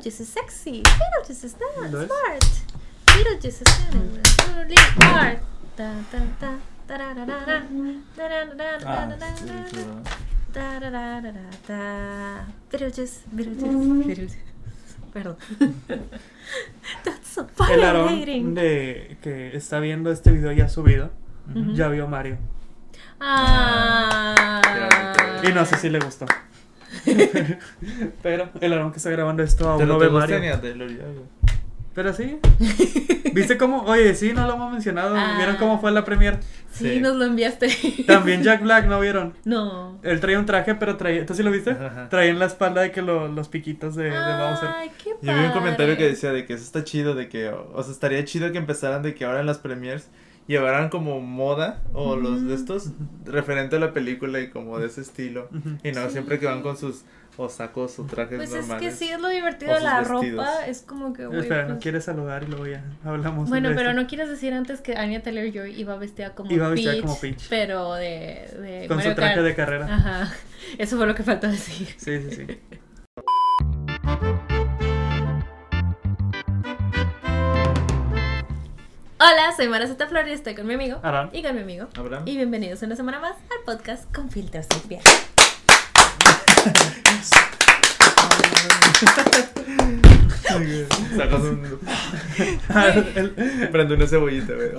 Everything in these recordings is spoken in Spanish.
Beetlejuice is sexy. Beetlejuice is ¿Lo es? smart. Beetlejuice is really smart. Ta, ta, ta, tararara, tararara, Ah, sí, claro. tararara, ta. Beetlejuice, Beetlejuice, Beetlejuice. Perdón. That's so El violating. de que está viendo este video ya subido, Ujú. ya vio Mario. Ah. Y no sé si le gustó. Pero el Aarón que está grabando esto aún no ve Mario. Pero sí. ¿Viste cómo? Oye, sí, no lo hemos mencionado. Ah. ¿Vieron cómo fue la premier? Sí, Sí. nos lo enviaste. También Jack Black, ¿no vieron? No. Él traía un traje, pero traía. ¿Tú sí lo viste? Ajá. Traía en la espalda de que lo- los piquitos de, de Bowser. Ay, qué Yo vi un comentario que padre. decía de que eso está chido, de que, o sea, estaría chido que empezaran de que ahora en las premiers llevaran como moda o los de estos referente a la película y como de ese estilo. Y no Sí. siempre que van con sus o sacos o trajes Pues es normales. que sí es lo divertido de la vestidos. ropa. Es como que, güey. Espera, pues- ¿no quieres saludar y luego ya hablamos? Bueno, de pero esto? no quieres decir antes que Anya Taylor Joy iba vestida como Iba vestida Peach, como Peach. pero de, de Con Mario su traje Kart. de carrera. Ajá. Eso fue lo que faltó decir. Sí, sí, sí. Hola, soy Maraceta Flor y estoy con mi amigo. Aarón. Y con mi amigo. Abraham. Y bienvenidos una semana más al podcast con filtros sin piel. Sacas un. Prende una cebollita, güey.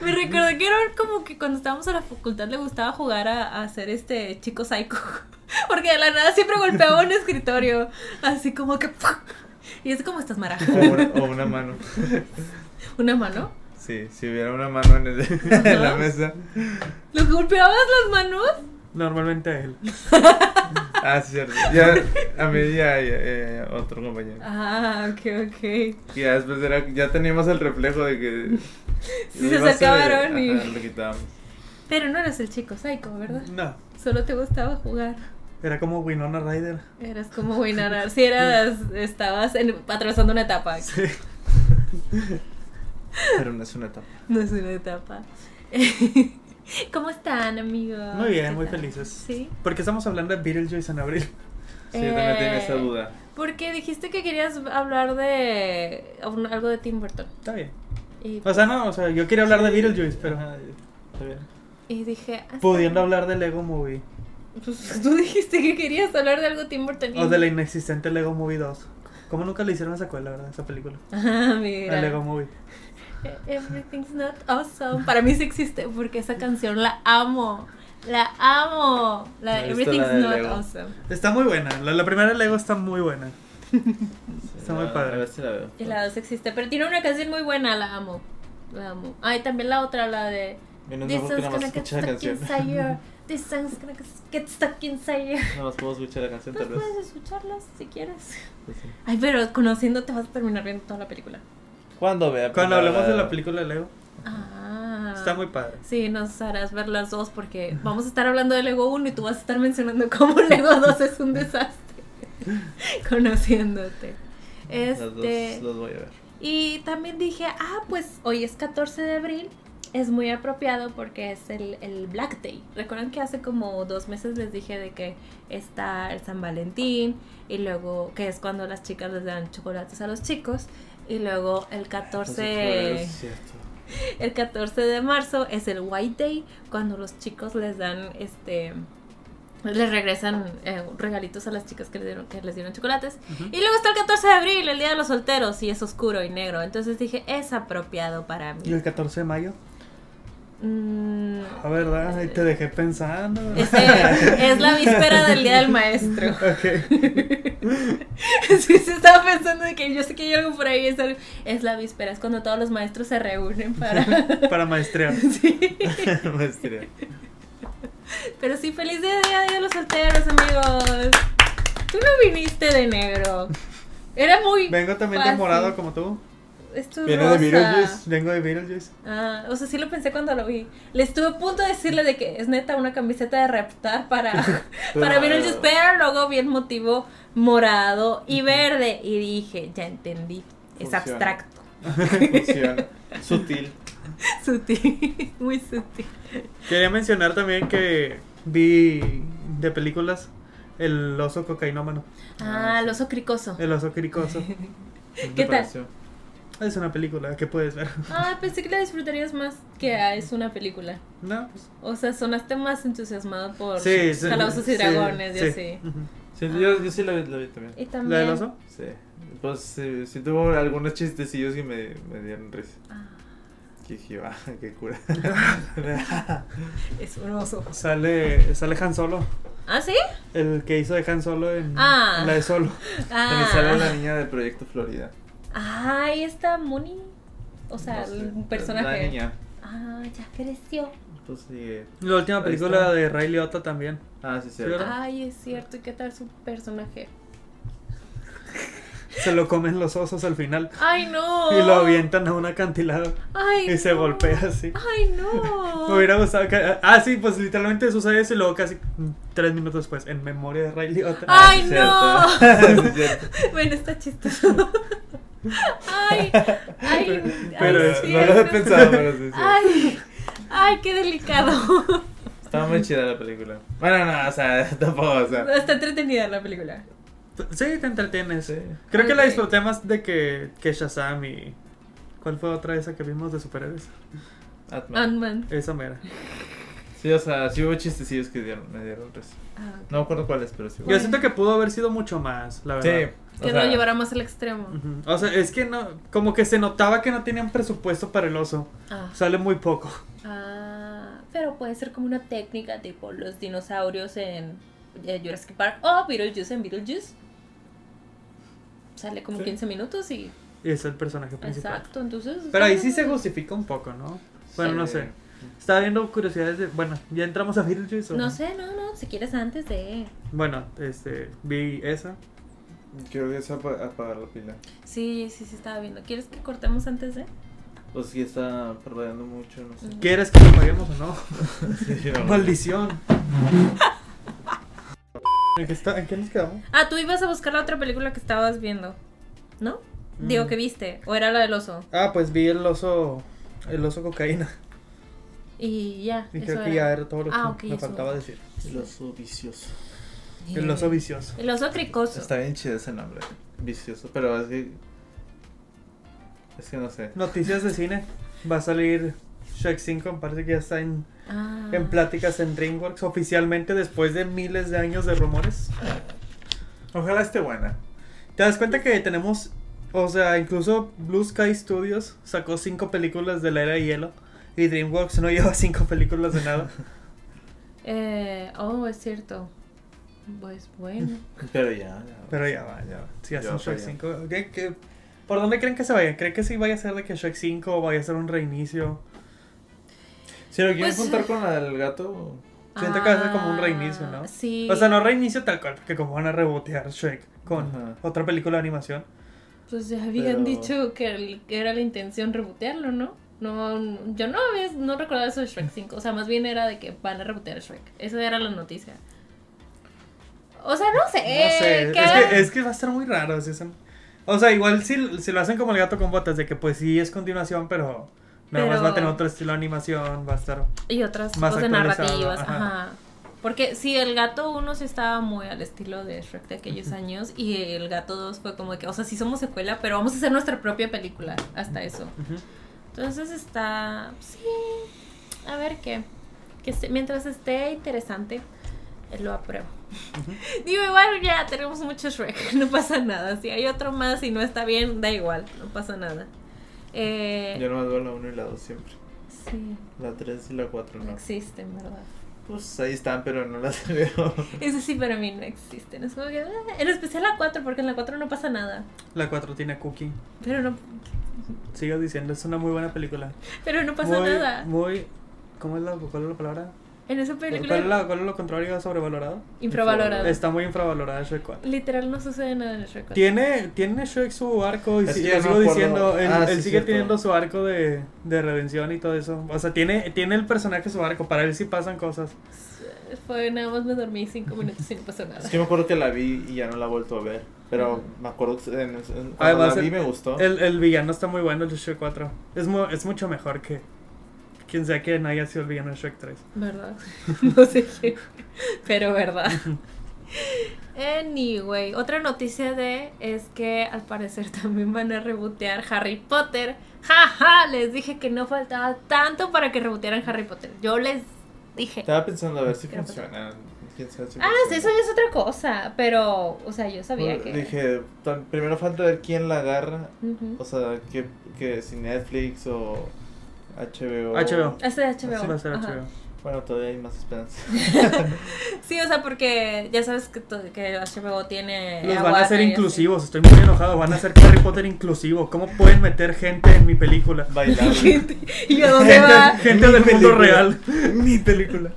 Me recordó que era como que cuando estábamos en la facultad le gustaba jugar a, a ser este chico psycho. Porque de la nada siempre golpeaba un escritorio. Así como que. ¡pum! Y es como estás mara. O una, o una mano. ¿Una mano? Sí, si hubiera una mano en, el- en la mesa. ¿Lo golpeabas las manos? Normalmente a él. Ah, sí, cierto. Ya, a mí ya, ya, otro compañero. Ah, ok, ok. Y ya después era, ya teníamos el reflejo de que. Sí, se acabaron y- ajá, lo quitábamos. Pero no eres el chico psycho, ¿verdad? No, Solo te gustaba jugar. Era como Winona Ryder. Eras como Winona. Si eras, estabas en- atravesando una etapa. Sí. Pero no es una etapa. No es una etapa. ¿Cómo están, amigos? Muy bien, ¿Qué muy tal? felices. Sí. Porque estamos hablando de Beetlejuice en abril. Sí, yo también tenía esa Eh, duda. Porque dijiste que querías hablar de un- algo de Tim Burton. Está bien. Y, O sea, no, o sea, yo quería hablar de Beetlejuice, pero Ajá, está bien. y dije. ah, pudiendo bien. hablar de Lego Movie. Pues tú dijiste que querías hablar de algo Tim Burton. y- O de la inexistente Lego Movie 2. ¿Cómo nunca le hicieron esa secuela, verdad? Esa película. Ah, mira. El Lego Movie. Everything's not awesome. Para mí sí existe porque esa canción la amo. La amo. La No Everything's la not Lego. awesome. Está muy buena. La, la primera de Lego está muy buena. Está muy padre. A ver si la veo. Y la dos existe. Pero tiene una canción muy buena, la amo. La amo. Ah, y también la otra, la de. Menos This nada más gonna get la stuck inside. This song's gonna get stuck inside you. Nada más puedo escuchar la canción Pues tal vez. puedes escucharlas si quieres. Pues sí. Ay, pero conociéndote vas a terminar viendo toda la película. ¿Cuándo vea? Cuando hablemos de la película de Lego, Ah. está muy padre. Sí, nos harás ver las dos porque vamos a estar hablando de Lego 1 y tú vas a estar mencionando cómo Lego 2 es un desastre. Conociéndote. Las Este. dos los voy a ver. Y también dije, ah, pues hoy es 14 de abril. Es muy apropiado porque es el, el Black Day. Recuerdan que hace como dos meses les dije de que está el San Valentín y luego que es cuando las chicas les dan chocolates a los chicos. Y luego el 14, Es cierto. el 14 de marzo es el White Day, cuando los chicos les dan este les regresan eh, regalitos a las chicas que les dieron, que les dieron chocolates. Y luego está el 14 de abril, el Día de los Solteros, y es oscuro y negro. Entonces dije, es apropiado para ¿Y mí. el 14 de mayo? Mm, A verdad, ahí te dejé pensando. es la víspera del Día del Maestro. Ok. Sí, sí, estaba pensando de que yo sé que hay algo por ahí. Es, algo- es la víspera, es cuando todos los maestros se reúnen para. Para maestrear. Sí. Maestría. Pero sí, feliz día, de los solteros, amigos. Tú no viniste de negro. Era muy. Vengo también de fácil. morado como tú. Es Viene de. Beetlejuice. Vengo de Beetlejuice. Ah, o sea, sí lo pensé cuando lo vi. Le estuve a punto de decirle de que es neta una camiseta de Reptar para, para Beetlejuice, pero luego vi el motivo morado y verde y dije, ya entendí, es Funciona. abstracto, Funciona. Sutil. sutil, muy sutil. Quería mencionar también que vi de películas El oso cocainómano. Ah, el oso cricoso. El oso cricoso. ¿Qué te ¿Qué tal? pareció? Es una película que puedes ver. Ah, pensé que la disfrutarías más que ah, es una película. No, pues. O sea, sonaste más entusiasmado por Sí, sí. calabozos y sí, dragones y sí. Sí, yo, yo sí la vi, la vi también. Y ¿La del oso? Sí. Pues sí, sí tuvo algunos chistecillos que me, me dieron risa. Ah, Que dije, ah, qué cura. es un oso. Sale, sale Han Solo. ¿Ah, sí? El que hizo de Han Solo en, Ah. en la de Solo. También sale Ah. la niña del proyecto Florida. Ah, ahí está Moni. O sea, No sé, el personaje. La niña. Ah, ya creció. Pues sí. La última película está. de Ray Liotta también. Ah, sí, sí. ¿verdad? Ay, es cierto. ¿Y qué tal su personaje? Se lo comen los osos al final. Ay, no. Y lo avientan a un acantilado. Ay, Y se golpea así. Ay, no. Me hubiera gustado que. Ah, sí, pues literalmente sucede eso y luego casi tres minutos después, en memoria de Ray Liotta. Ay, sí, no. cierto. Sí, cierto. Bueno, está chistoso. Ay, ay, Pero ay, no lo he pensado, pero sí, sí. Ay, ay, qué delicado. Estaba muy chida la película. Bueno, no, o sea, tampoco, o sea. Está entretenida la película. Sí, te entretienes. Sí. Creo que la disfruté más de que, que Shazam y. ¿Cuál fue otra esa que vimos de superhéroes? Ant-Man. Ant-Man. Esa mera. Sí, o sea, sí hubo chistecillos que dieron, me dieron risa. Ah. No me acuerdo cuáles, pero sí hubo. Yo siento que pudo haber sido mucho más, la Sí. verdad. o Que sea, lo llevará más al extremo. O sea, es que no. Como que se notaba que no tenían presupuesto para el oso. Ah. Sale muy poco. Ah, pero puede ser como una técnica tipo los dinosaurios en eh, Jurassic Park o Beetlejuice en Beetlejuice. Sale como Sí. 15 minutos y... Y es el personaje principal. Exacto, entonces... Pero ahí sí se justifica un poco, ¿no? Bueno, Sí. no sé. Estaba viendo curiosidades de. Bueno, ya entramos a Beetlejuice. ¿o No sé, no, no, si quieres antes de... Bueno, este. Vi esa. Creo que es apa- apagar la pila. Sí, sí, sí, estaba viendo. ¿Quieres que cortemos antes de? Pues sí está parpadeando mucho, no sé. ¿Quieres que lo paguemos o no? Sí, no. Maldición. ¿En qué, está- ¿En qué nos quedamos? Ah, tú ibas a buscar la otra película que estabas viendo, ¿no? Digo, Mm. que viste, o era la del oso. Ah, pues vi el oso. El oso cocaína. Y ya. Y eso creo que era. ya era todo lo que Ah, ok, me eso. faltaba decir. El oso vicioso. El oso vicioso. El oso cricoso. Está bien chido ese nombre. Vicioso, pero es que. Es que no sé. Noticias de cine. Va a salir Shrek 5. Parece que ya está en, Ah. en pláticas en DreamWorks oficialmente después de miles de años de rumores. Ojalá esté buena. ¿Te das cuenta que tenemos, o sea, incluso Blue Sky Studios sacó cinco películas de la era de hielo y DreamWorks no lleva cinco películas de nada? Eh, oh, es cierto. Pues bueno. Pero ya, ya. Pero ya va, ya va. Si hacen Shrek ya. 5, ¿qué- qué- por dónde creen que se vaya? ¿Creen que sí vaya a ser de que Shrek 5 o vaya a ser un reinicio? Si lo quieren Pues- juntar con la del gato. Siento que va a ser como un reinicio, ¿no? Ah, Sí. O sea, no reinicio tal cual, que como van a rebotear Shrek con Ajá. otra película de animación. Pues ya habían Pero- dicho que, el- que era la intención rebotearlo, ¿no? No, yo no había, no recordaba eso de Shrek 5. O sea, más bien era de que van a rebotear Shrek. Esa era la noticia. O sea, no sé. No sé, es, que, es que va a estar muy raro. si O sea, igual si, si lo hacen como el gato con botas, de que pues sí es continuación, pero nada más va a tener otro estilo de animación, va a estar... Y otras Más cosas narrativas, ajá. ajá. Porque sí, el gato 1 sí estaba muy al estilo de Shrek de aquellos años y el gato 2 fue como que, o sea, sí somos secuela, pero vamos a hacer nuestra propia película hasta eso. Ujú. Entonces está, sí, a ver qué. Que mientras esté interesante, eh, lo apruebo. Digo, igual ya tenemos mucho Shrek, no pasa nada. Si hay otro más y no está bien, da igual, no pasa nada. Eh, Yo nomás veo la 1 y la 2 siempre. sí, La 3 y la 4 no no. existen, ¿verdad? Pues ahí están, pero no las veo. Eso sí para mí no existen. Es como que, eh, en especial la 4, porque en la 4 no pasa nada. La 4 tiene Cookie. Pero no, Sigo diciendo, es una muy buena película. pero no pasa muy, nada. Muy... ¿Cómo es la, cuál es la palabra? En esa ¿Cuál película es, la, cuál es lo contrario sobrevalorado? infravalorada. Está muy infravalorada Shrek 4. Literal no sucede nada en Shrek 4. Tiene, tiene Shrek su arco y Es si- que lo ya no sigo diciendo, él, Ah, él sí, sigue cierto. teniendo su arco de, de redención y todo eso. O sea, tiene, tiene el personaje su arco, para él sí pasan cosas. Fue nada más me dormí 5 minutos y no pasó nada. Es que me acuerdo que la vi y ya no la he vuelto a ver. Pero me acuerdo que en, en- Además, la vi el- me gustó. El, el villano está muy bueno, el de Shrek 4. Es, mu- es mucho mejor que quien sea que haya sido el villano de Shrek 3. ¿Verdad? No sé qué. Pero verdad. Anyway, otra noticia de es que al parecer también van a rebotear Harry Potter. Jaja, les dije que no faltaba tanto para que rebotearan Harry Potter. Yo les dije. Estaba pensando a ver si funciona. ¿Quién sabe si Ah, sí, eso ya es otra cosa, pero, o sea, yo sabía Pues, que... Dije, tan- primero falta ver quién la agarra. Ujú. O sea, que, que si Netflix o HBO. HBO. Este de HBO. Va a ser. HBO. Bueno, todavía hay más esperanza. Sí, o sea, porque ya sabes que, to- que HBO tiene... Los van a hacer inclusivos, estoy muy enojado. Van a hacer Harry Potter inclusivo. ¿Cómo pueden meter gente en mi película? Bailable. ¿Y a dónde va? Gente Mi del mundo película. real. Mi película.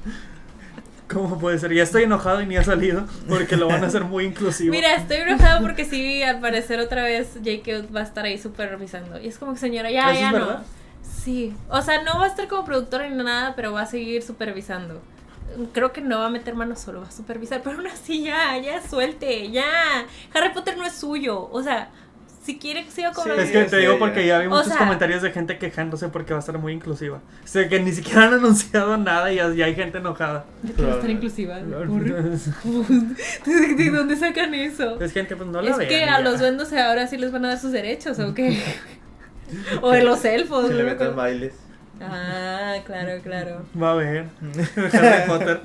¿Cómo puede ser? Ya estoy enojado y ni ha salido porque lo van a hacer muy inclusivo. Mira, estoy enojada porque sí, al parecer otra vez J.K. va a estar ahí supervisando. Y es como que, señora, ya, ¿Eso ya es no. verdad? Sí, o sea, no va a estar como productora ni nada, pero va a seguir supervisando. Creo que no va a meter mano solo, va a supervisar, pero aún así ya, ya suelte, ya. Harry Potter no es suyo, o sea, si quiere siga cobrando. Es que te Sí, digo porque ya vi O muchos sea- comentarios de gente quejándose porque va a estar muy inclusiva. O sea, que ni siquiera han anunciado nada y ya, hay gente enojada. ¿De qué va a estar inclusiva? ¿De, de dónde sacan eso? Es gente, pues no la es vean que a ya. los duendos ahora sí les van a dar sus derechos, ¿o qué? o de los elfos. Se le metan bailes. Ah, claro, claro. Va a ver. Harry Potter.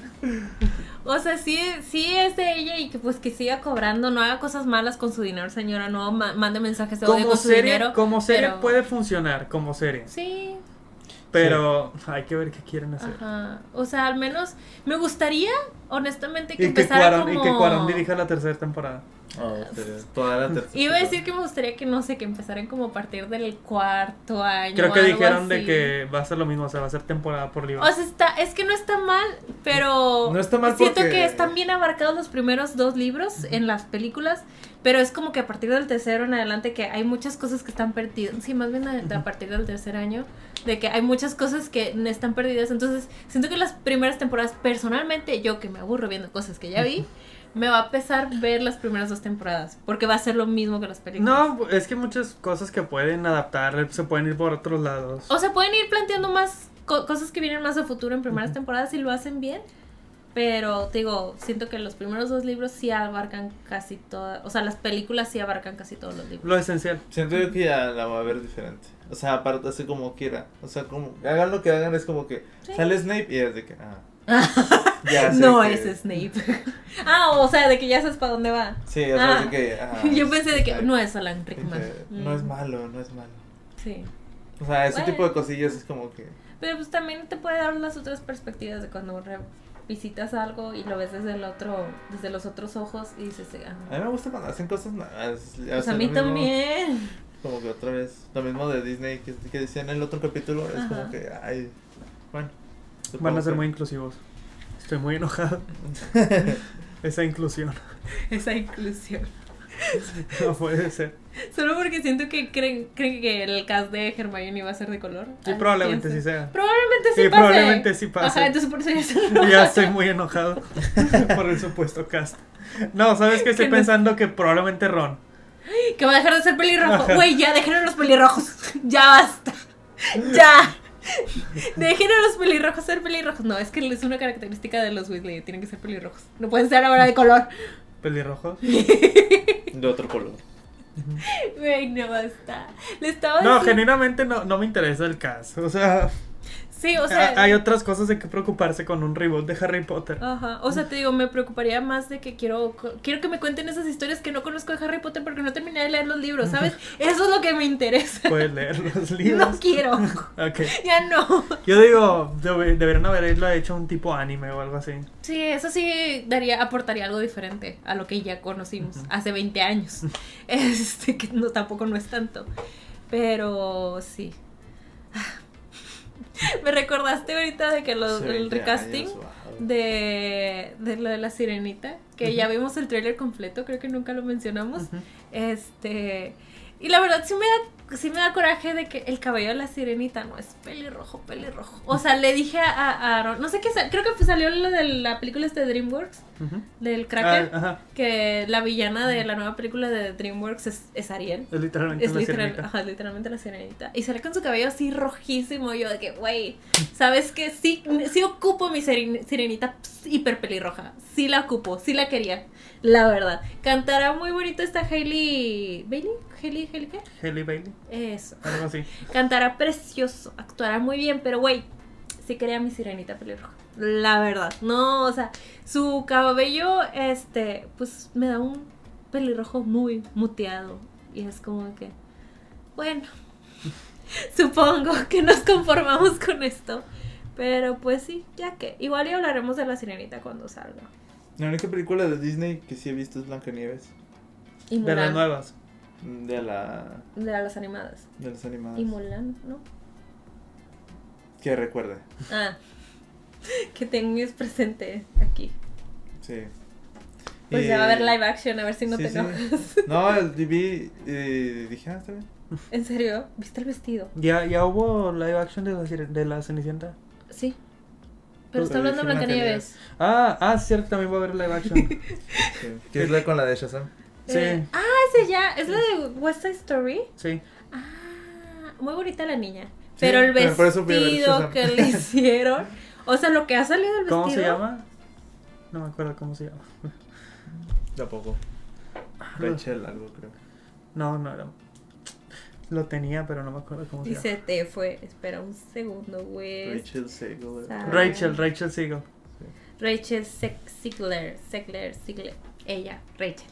O sea, sí, sí es de ella y que pues que siga cobrando, no haga cosas malas con su dinero, señora, no ma- mande mensajes de odio con su serie, dinero. como serie pero- puede funcionar, como serie. Sí, Pero hay que ver qué quieren hacer. ajá. O sea, al menos me gustaría, honestamente, que Y que, empezara Cuarón, como... y que Cuarón dirija la tercera temporada. Oh, sería toda la tercera. Iba a decir que me gustaría que, no sé, que empezaran como a partir del cuarto año. Creo que algo dijeron de así. que va a ser lo mismo, o sea, va a ser temporada por libro. O sea, está, es que no está mal, pero No está mal siento porque- que están bien abarcados los primeros dos libros en las películas, pero es como que a partir del tercero en adelante que hay muchas cosas que están perdidas, sí, más bien a, a partir del tercer año, de que hay muchas cosas que están perdidas, entonces siento que las primeras temporadas, personalmente yo que me aburro viendo cosas que ya vi, me va a pesar ver las primeras dos temporadas, porque va a ser lo mismo que las películas. no, es que muchas cosas que pueden adaptar se pueden ir por otros lados. O sea, pueden ir planteando más co- cosas que vienen más a futuro en primeras temporadas y lo hacen bien. Pero, te digo, siento que los primeros dos libros sí abarcan casi todas. O sea, las películas sí abarcan casi todos los libros. Lo esencial. Siento yo que ya la va a ver diferente. O sea, aparte así como quiera. O sea, como hagan lo que hagan, es como que Sí. sale Snape y es de que. Ah, ya sé no que- es Snape. ah, o sea, de que ya sabes para dónde va. Sí, o sea, Ah. de que. ah, Yo pensé de que no es Alan Rickman. No es Mm, malo, no es malo. Sí. O sea, ese Bueno. tipo de cosillas es como que. Pero pues también te puede dar las otras perspectivas de cuando visitas algo y lo ves desde el otro, desde los otros ojos y dices, ah, A mí me gusta cuando hacen cosas nuevas. o pues a mí mismo- también. Como que otra vez. Lo mismo de Disney que, que decía en el otro capítulo. Es Ajá. como que. Ay. Bueno. Van supongo a ser que- muy inclusivos. Estoy muy enojado. Esa inclusión. Esa inclusión. No puede ser. Solo porque siento que creen, creen que el cast de Hermione va a ser de color. Sí, Ah, probablemente sí sea. Probablemente sí Sí, pase. probablemente sí pase. Ajá, entonces por eso ya se Ya estoy muy enojado por el supuesto cast. No, ¿sabes qué? Estoy Que no- pensando que probablemente Ron. Que va a dejar de ser pelirrojo. Güey, ya dejen los pelirrojos. Ya basta. Ya. Dejen a los pelirrojos ser pelirrojos. No, es que es una característica de los Weasley. Tienen que ser pelirrojos. No pueden ser ahora de color. Pelirrojos. De otro color. Güey, no basta. Le estaba No, diciendo- genuinamente no, no me interesa el cast. O sea, Sí, o sea. hay otras cosas de que preocuparse con un reboot de Harry Potter. Ajá, o sea, te digo, me preocuparía más de que quiero quiero que me cuenten esas historias que no conozco de Harry Potter porque no terminé de leer los libros, ¿sabes? Eso es lo que me interesa. Puedes leer los libros. No quiero. Ok. Ya no. Yo digo, debe- deberían haberlo hecho un tipo anime o algo así. Sí, eso sí daría aportaría algo diferente a lo que ya conocimos hace 20 años. Este que no tampoco no es tanto. Pero sí. Me recordaste ahorita de que lo- Hace el 20 recasting años, wow. de, de lo de la sirenita, que ya vimos el tráiler completo, creo que nunca lo mencionamos. Este, y la verdad sí me da sí me da coraje de que el cabello de la sirenita no es pelirrojo, pelirrojo. O sea, le dije a, a Aaron, no sé qué, creo que salió lo de la película este de DreamWorks, del Cracker, Ah, que la villana de la nueva película de DreamWorks es, es Ariel. Es literalmente Es una literal, sirenita. ajá, literalmente la sirenita. Y sale con su cabello así rojísimo. Yo de que, güey, ¿sabes qué? Sí, sí ocupo mi siren- sirenita hiper pelirroja. Sí la ocupo, sí la quería. La verdad. Cantará muy bonito esta Hailey. ¿Bailey? ¿Hailey? ¿Hailey qué? Hailey Bailey, Eso. algo así. Cantará precioso, actuará muy bien, pero güey, sí quería mi sirenita pelirroja. La verdad. No, o sea, su cabello, este, pues me da un pelirrojo muy muteado. Y es como que, bueno, supongo que nos conformamos con esto. Pero pues sí, ya que. Igual y hablaremos de la sirenita cuando salga. La única película de Disney que sí he visto es Blancanieves. Y De las nuevas. De la. De las animadas. de las animadas. Y Mulan, ¿no? Que recuerde. Ah, que tengas presente aquí. Sí. Pues Y- ya va a haber live action, a ver si no sí, te sí. enojas. No, el- vi y dije, ah, está bien. ¿En serio? ¿Viste el vestido? Ya, ya hubo live action de la, de la Cenicienta. Sí. Pero está hablando Blancanieves. Ah, ah, cierto, también va a haber live action. Sí. Que es la con la de Shazam. Sí. Eh, ah, ese ya. ¿Es la de West Side Story? sí. Ah, muy bonita la niña. Pero el pero vestido que le hicieron. O sea, lo que ha salido del vestido. ¿Cómo se llama? No me acuerdo cómo se llama. Tampoco. Rachel, algo creo. No, no era. Lo tenía, pero no me acuerdo cómo se Dice, te fue. Espera un segundo, güey. Rachel llama. Rachel, Rachel Siegel. Rachel Se- Ziegler. Ziegler, Ziegler. Ella, Rachel.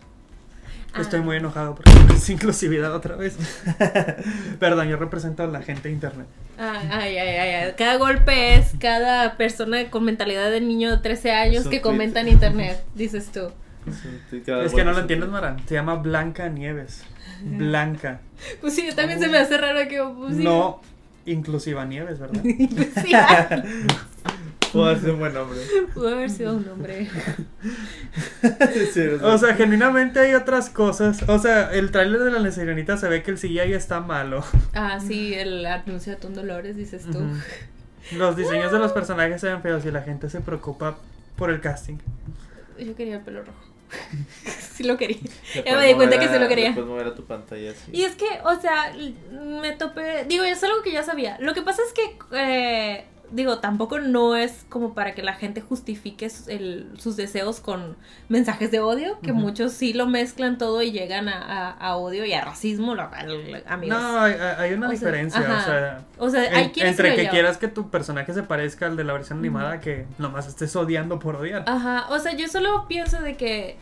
Estoy Ah. muy enojado porque es inclusividad otra vez. Perdón, yo represento a la gente de internet. Ay, ay, ay, ay, ay. Cada golpe es cada persona con mentalidad de niño de 13 años que comenta en internet, dices tú. Sí, Es que no lo entiendes, Mara. Se llama Blanca Nieves. Blanca. Pues sí, también se me hace raro que... Pues, sí. No inclusiva Nieves, ¿verdad? Sí, ay, Puedo hacer un buen nombre. pudo haber sido un hombre. Sí, O sea, genuinamente hay otras cosas. O sea, el tráiler de la Sirenita se ve que el CGI está malo. Ah, sí, el anuncio de Tom Dolores, dices tú. Los diseños de los personajes se ven feos y la gente se preocupa por el casting. Yo quería el pelo rojo. sí lo quería. Ya me di cuenta que sí lo quería. le Puedes mover a tu pantalla así. Y es que, o sea, me topé. Digo, es algo que ya sabía. Lo que pasa es que, eh, digo, tampoco no es como para que la gente justifique sus, el- sus deseos con mensajes de odio, que muchos sí lo mezclan todo y llegan a, a- a odio y a racismo, lo cual, amigos. No, hay, hay una O diferencia. o sea, o sea, en- hay quienes entre que quieras que tu personaje se parezca al de la versión animada que nomás estés odiando por odiar. Ajá, o sea, yo solo pienso de que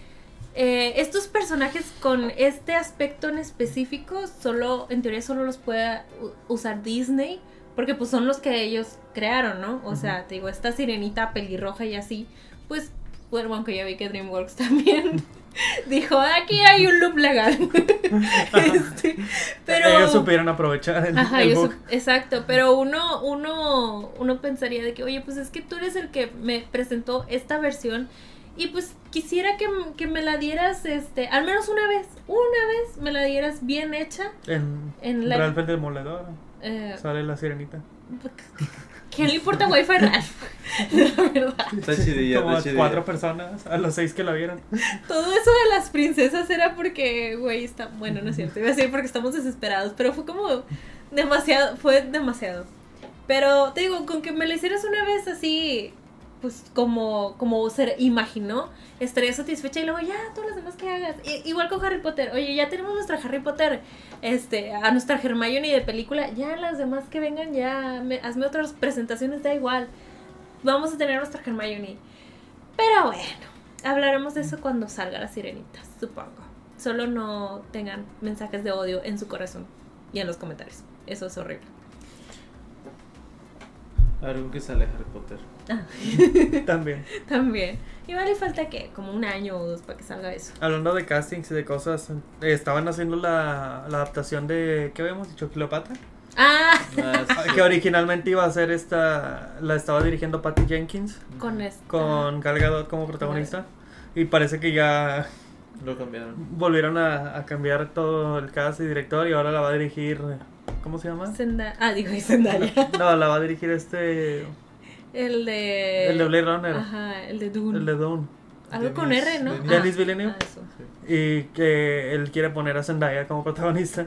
eh, estos personajes con este aspecto en específico, solo, en teoría, solo los puede usar Disney, porque pues son los que ellos crearon, ¿no? O sea, te digo, esta sirenita pelirroja y así, pues, bueno, aunque ya vi que DreamWorks también dijo, aquí hay un loop legal. Este, pero... Ellos supieron aprovechar el, Ajá, el bug. exacto, pero uno, uno, uno pensaría de que, oye, pues es que tú eres el que me presentó esta versión y pues quisiera que, que me la dieras, este, al menos una vez, una vez me la dieras bien hecha. En, En la- Ralph el Demoledor Eh, sale la sirenita. ¿Quién le importa Wi-Fi Ralph? La verdad. Está chidilla, Como está cuatro personas, a los seis que la vieron. Todo eso de las princesas era porque, güey, está, bueno, no es cierto, iba a decir porque estamos desesperados, pero fue como demasiado, fue demasiado. Pero te digo, con que me lo hicieras una vez así, pues como, como se imaginó, estaría satisfecha y luego ya, todas las demás que hagas. Igual con Harry Potter, oye, ya tenemos nuestra Harry Potter, este, a nuestra Hermione de película, ya las demás que vengan, ya, me- hazme otras presentaciones, da igual. Vamos a tener nuestra Hermione. Pero bueno, hablaremos de eso cuando salga la sirenita, supongo. Solo no tengan mensajes de odio en su corazón y en los comentarios. Eso es horrible. A ver, ¿con qué sale Harry Potter? Ah, También. también. Igual le falta que como un año o dos para que salga eso. Hablando de castings y de cosas, eh, estaban haciendo la, la adaptación de, ¿qué habíamos dicho? Cleopatra. Ah, Ah, sí. Que originalmente iba a ser esta, la estaba dirigiendo Patty Jenkins con esto. con Gal Gadot como protagonista. Y parece que ya Lo cambiaron. Volvieron a, a cambiar todo el cast y director y ahora la va a dirigir. ¿Cómo se llama? Zenda- ah, digo, Zendaya. No, la va a dirigir este. El de. El de Blade Runner. Ajá, el de Dune. El de Dune. Algo con R, ¿no? Denis- Ah, Denis Villeneuve. ah, eso. Y que él quiere poner a Zendaya como protagonista.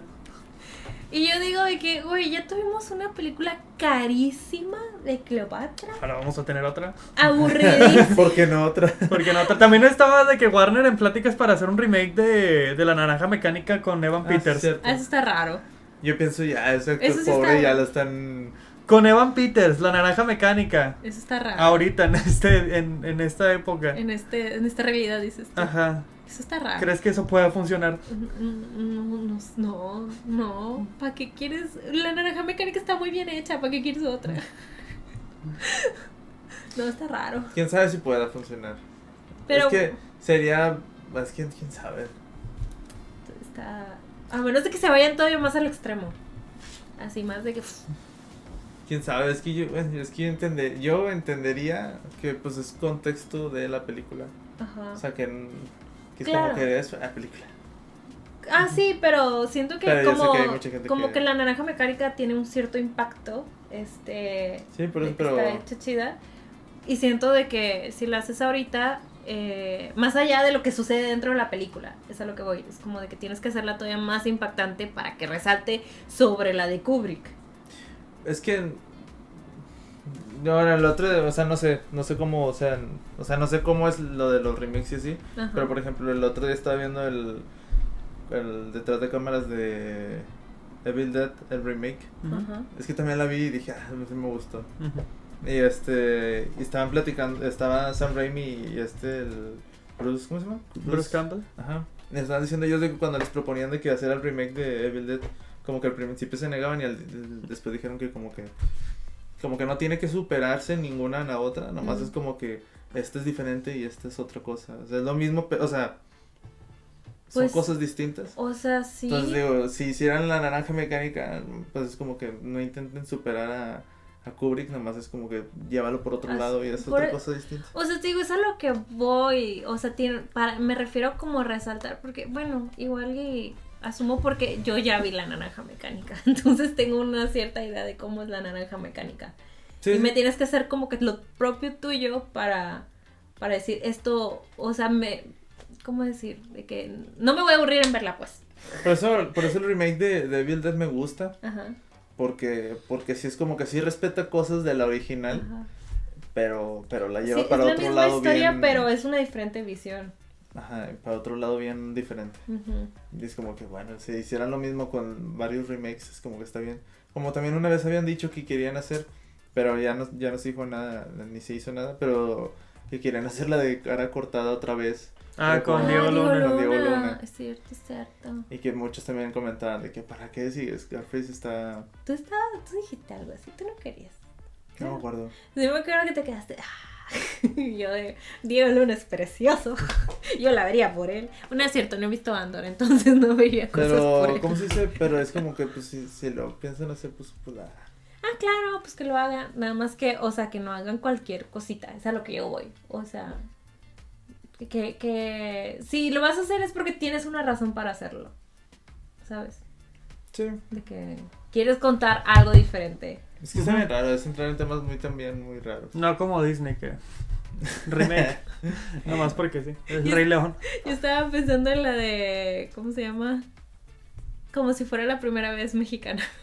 Y yo digo de que, güey, ya tuvimos una película carísima de Cleopatra. Ahora vamos a tener otra. Aburridísima. ¿Por qué no otra? Porque no, también estaba de que Warner en pláticas para hacer un remake de, de La Naranja Mecánica con Evan Ah, Peters. cierto. Ah, Eso está raro. Yo pienso ya, ese actor Eso sí pobre está- ya lo están... Con Evan Peters, La Naranja Mecánica. Eso está raro. Ahorita, en, este, en, en esta época. En, este, en esta realidad dices tú. Ajá. Eso está raro. ¿Crees que eso pueda funcionar? No, no, no, no. ¿Para qué quieres? La naranja mecánica está muy bien hecha. ¿Para qué quieres otra? No, está raro. ¿Quién sabe si pueda funcionar? Pero- Es que sería... Es que quién sabe. Está. A menos de que se vayan todavía más al extremo. Así, más de que. Quién sabe, es que yo, es que yo, entender, yo entendería que pues es contexto de la película. Ajá. O sea que, que es Claro. como que es la película. Ah, sí, pero siento que Pero como, que como la naranja mecánica tiene un cierto impacto. Este. Sí, de que pero... Está hecha chida. Y siento de que si la haces ahorita, eh, más allá de lo que sucede dentro de la película, es a lo que voy. Es como de que tienes que hacerla todavía más impactante para que resalte sobre la de Kubrick. Es que no, en el otro, o sea, no sé, no sé cómo, o sea, o sea, no sé cómo es lo de los remakes y así, Ajá. pero por ejemplo, el otro día estaba viendo el, el detrás de cámaras de Evil Dead, el remake. Ajá. Es que también la vi y dije, ah, sí me gustó. Y este, y estaban platicando, estaba Sam Raimi y este, el Bruce, ¿cómo se llama? Bruce Campbell. Ajá. Les estaban diciendo ellos de que cuando les proponían de que hacer el remake de Evil Dead, como que al principio se negaban y al- el- después dijeron que como que como que no tiene que superarse ninguna a la otra, nomás es como que esta es diferente y esta es otra cosa. O sea, es lo mismo, o sea, son Pues, cosas distintas. O sea, sí. Entonces digo, si hicieran la naranja mecánica, pues es como que no intenten superar a, a Kubrick, nomás es como que llévalo por otro Así- lado y es por- otra cosa distinta. O sea, te digo, es a lo que voy. O sea, tiene, para, me refiero como a resaltar, porque, bueno, igual y asumo porque yo ya vi la naranja mecánica. Entonces tengo una cierta idea de cómo es la naranja mecánica. Sí, y sí. me tienes que hacer como que lo propio tuyo para, para decir esto, o sea, me... ¿Cómo decir? De que no me voy a aburrir en verla, pues. Por eso, por eso el remake de, de Evil Dead me gusta. Ajá. Porque, porque sí es como que sí respeta cosas de la original, ajá. pero, pero la Sí, lleva es para la otro misma lado historia, bien. pero es una diferente visión. Ajá, para otro lado bien diferente. Ujú. Y es como que, bueno, si hicieran lo mismo con varios remakes, es como que está bien. Como también una vez habían dicho que querían hacer, pero ya no, ya no se dijo nada, ni se hizo nada, pero que querían hacer la de cara cortada otra vez. Ah, con con- Diego Ah, Luna. Con Diego Luna. Es cierto, es cierto. Y que muchos también comentaban de que, ¿para qué si Scarface está... Tú estabas, tú dijiste algo así, tú no querías. No me acuerdo. Sí, me acuerdo que te quedaste. "Ah". Yo de Diego Luna es precioso. Yo la vería por él. Bueno, es cierto, no he visto Andor, entonces no vería cosas por Pero, él. ¿cómo se dice? Pero es como que, pues, si, si lo piensan hacer, pues, pues la... Ah, claro, pues que lo hagan. Nada más que, o sea, que no hagan cualquier cosita. Es a lo que yo voy. O sea, que, que si lo vas a hacer es porque tienes una razón para hacerlo. ¿Sabes? Sí. De que quieres contar algo diferente. Es que está bien raro, es entrar en temas muy también muy raros. No como Disney que remake. Nomás porque sí. El Rey León. Yo estaba pensando en la de. ¿Cómo se llama? Como si fuera la primera vez mexicana.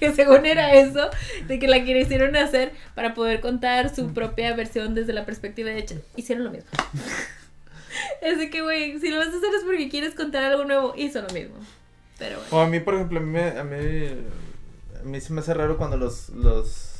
Que según era eso, de que la quisieron hacer para poder contar su propia versión desde la perspectiva de hecho. Hicieron lo mismo. Así que, güey, si lo vas a hacer es porque quieres contar algo nuevo, hizo lo mismo. Pero bueno. O a mí, por ejemplo, a mí, me- a mí, mí se me hace raro cuando los, los,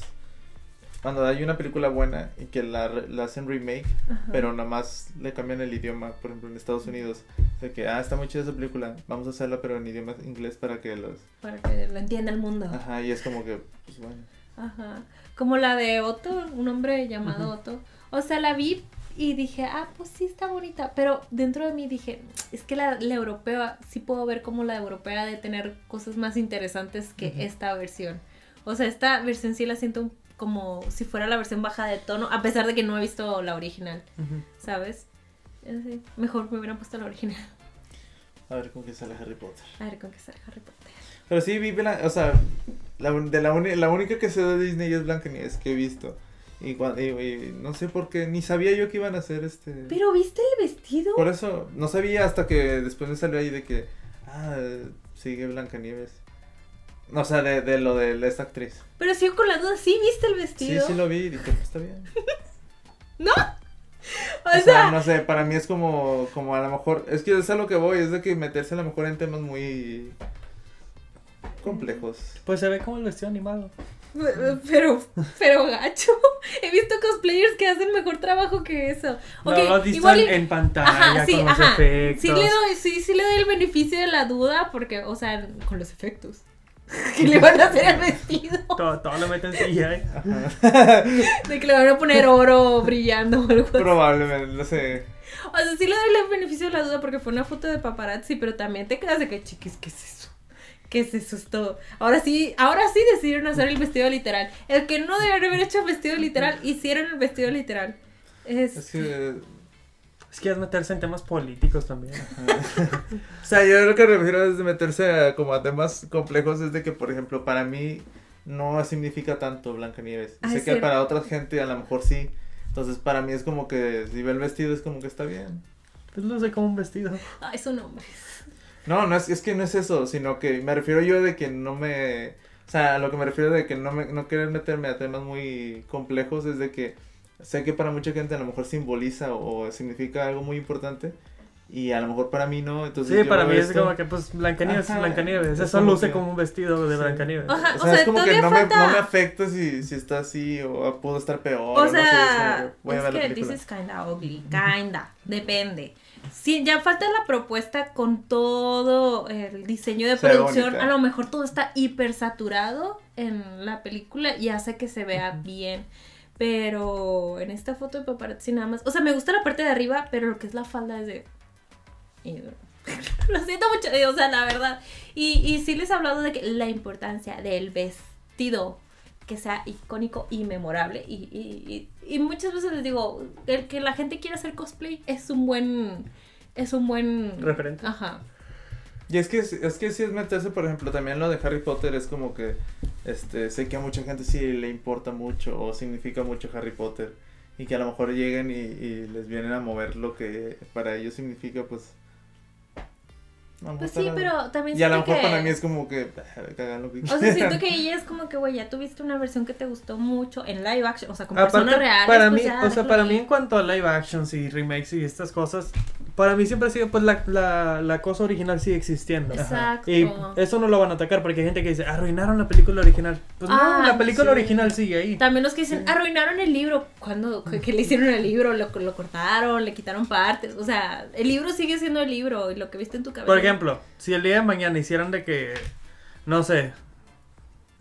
cuando hay una película buena y que la, la hacen remake, Ajá. pero nada más le cambian el idioma, por ejemplo, en Estados Unidos, de que, ah, está muy chida esa película, vamos a hacerla pero en idioma inglés para que los, Para que lo entienda el mundo. ajá, y es como que, pues bueno. Ajá. Como la de Otto, un hombre llamado Ujú. Otto. O sea, la vi y dije, ah, pues sí está bonita. Pero dentro de mí dije, es que la, la europea, sí puedo ver como la europea de tener cosas más interesantes que esta versión. O sea, esta versión sí la siento como si fuera la versión baja de tono, a pesar de que no he visto la original. ¿sabes? Así, mejor me hubieran puesto la original. A ver con qué sale Harry Potter. A ver con qué sale Harry Potter. Pero sí, vi, o sea, la, de la, la única que sé de Disney es Blancanieves que he visto. Y, y- y no sé por qué, ni sabía yo que iban a hacer este... Pero ¿viste el vestido? Por eso, no sabía hasta que después me salió ahí de que, ah, sigue Blancanieves. O sea, de, de lo de esta actriz. Pero sigo con la duda, ¿sí viste el Sí, vestido? sí lo vi y dije, pues está bien. O O sea, sea, no sé, para mí es como, como a lo mejor, es que es a lo que voy, es de que meterse a lo mejor en temas muy complejos. Pues se ve como el vestido animado. Pero, pero gacho. He visto cosplayers que hacen mejor trabajo que eso. No Ok, lo igual en, y- en pantalla Ajá, sí, con los ajá. efectos. Sí le, doy, sí, sí le doy el beneficio de la duda porque, o sea, con los efectos. que le van a hacer al vestido. Todo, todo lo meten CGI. De que le van a poner oro brillando o algo así. Probablemente, no sé. O sea, sí le doy el beneficio de la duda porque fue una foto de paparazzi, pero también te quedas de que, chiquis, ¿qué es eso? ¿Qué es eso? Es todo. Ahora sí, ahora sí decidieron hacer el vestido literal. El que no debería haber hecho el vestido literal, hicieron el vestido literal. Es... Es que... Es que es meterse en temas políticos también. O sea, yo lo que me refiero es de meterse a, como a temas complejos es de que, por ejemplo, para mí no significa tanto Blancanieves. Ah, sé que cierto. para otra gente a lo mejor sí. Entonces, para mí es como que si ve el vestido es como que está bien. Pues lo sé como un vestido. Ay, son hombres. No, no es, es que no es eso, sino que me refiero yo de que no me... O sea, a lo que me refiero de que no, me, no querer meterme a temas muy complejos es de que sé que para mucha gente a lo mejor simboliza o, significa algo muy importante y a lo mejor para mí no, entonces Sí, yo para mí es esto- como que pues Blancanieves, Ajá, Blancanieves. es Eso luce que- como un vestido de Sí. Blancanieves. Ajá, O o sea, sea, es como que no me, falta- no me afecta si, si está así o pudo estar peor. O no sé, sea, es es que dices kinda ugly, kinda, depende. Sí, ya falta la propuesta con todo el diseño de Se producción. A lo mejor todo está hiper saturado en la película y hace que se vea bien. Pero en esta foto de paparazzi nada más. O sea, me gusta la parte de arriba, pero lo que es la falda es de. Lo siento mucho, eh, o sea, la verdad. Y, y sí les he hablado de que la importancia del vestido que sea icónico y memorable. Y, y, y, y muchas veces les digo, el que la gente quiera hacer cosplay es un buen. Es un buen. Referente. Ajá. Y es que, es que si es meterse, por ejemplo, también lo de Harry Potter es como que, este, sé que a mucha gente sí le importa mucho o significa mucho Harry Potter y que a lo mejor lleguen y, y les vienen a mover lo que para ellos significa, pues... Pues sí, pero también Y a lo mejor que- para mí es como que, hagan lo que O sea, siento que ella es como que, güey, ya tuviste una versión que te gustó mucho en live action, o sea, con Aparte, personas reales. para pues mí, ya, o sea, para mí en cuanto a live actions y remakes y estas cosas, para mí siempre ha sido, pues la, la, la cosa original sigue existiendo. Exacto. Y eso no lo van a atacar porque hay gente que dice, arruinaron la película original. Pues no, Ah, la película sí. original sigue ahí. También los que dicen, arruinaron el libro. cuando que, le hicieron el libro? Lo, lo cortaron, le quitaron partes. O sea, el libro sigue siendo el libro y lo que viste en tu cabeza. Ejemplo, si el día de mañana hicieran de que, no sé,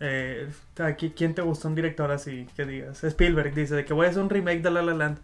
eh, aquí, ¿quién te gustó un director así que digas? Spielberg dice de que voy a hacer un remake de La La Land.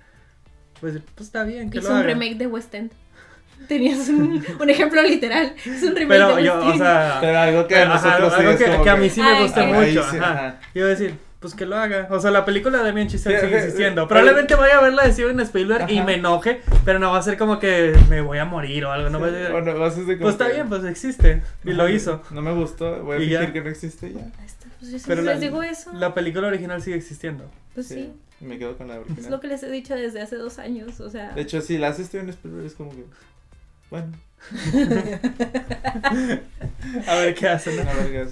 Pues, pues está bien, que Hizo lo un haga. remake de West End. Tenías un, un ejemplo literal. Es un remake Pero de yo, West o End. sea, Pero algo que a Ajá, nosotros sí algo que, como que a mí sí me Ay, gusta mucho. sí, ajá. ajá. Yo a decir, pues que lo haga. O sea, la película de Chazelle Sí, sigue existiendo. Probablemente vaya a verla de Steven Spielberg y Ajá. me enoje, pero no va a ser como que me voy a morir o algo. No va a ser- Bueno, vas a hacer como Pues está bien, pues existe. Y lo Ajá, hizo. No me gustó, voy a Y fingir ya. que no existe y ya. Ahí está, Pues yo siempre Pero la, les digo eso. la película original sigue existiendo. Pues sí. Me quedo con la Es original. lo que les he dicho desde hace dos años. O sea. De hecho, si la hace Steven Spielberg es como que. Bueno, A ver qué hacen. a vergas.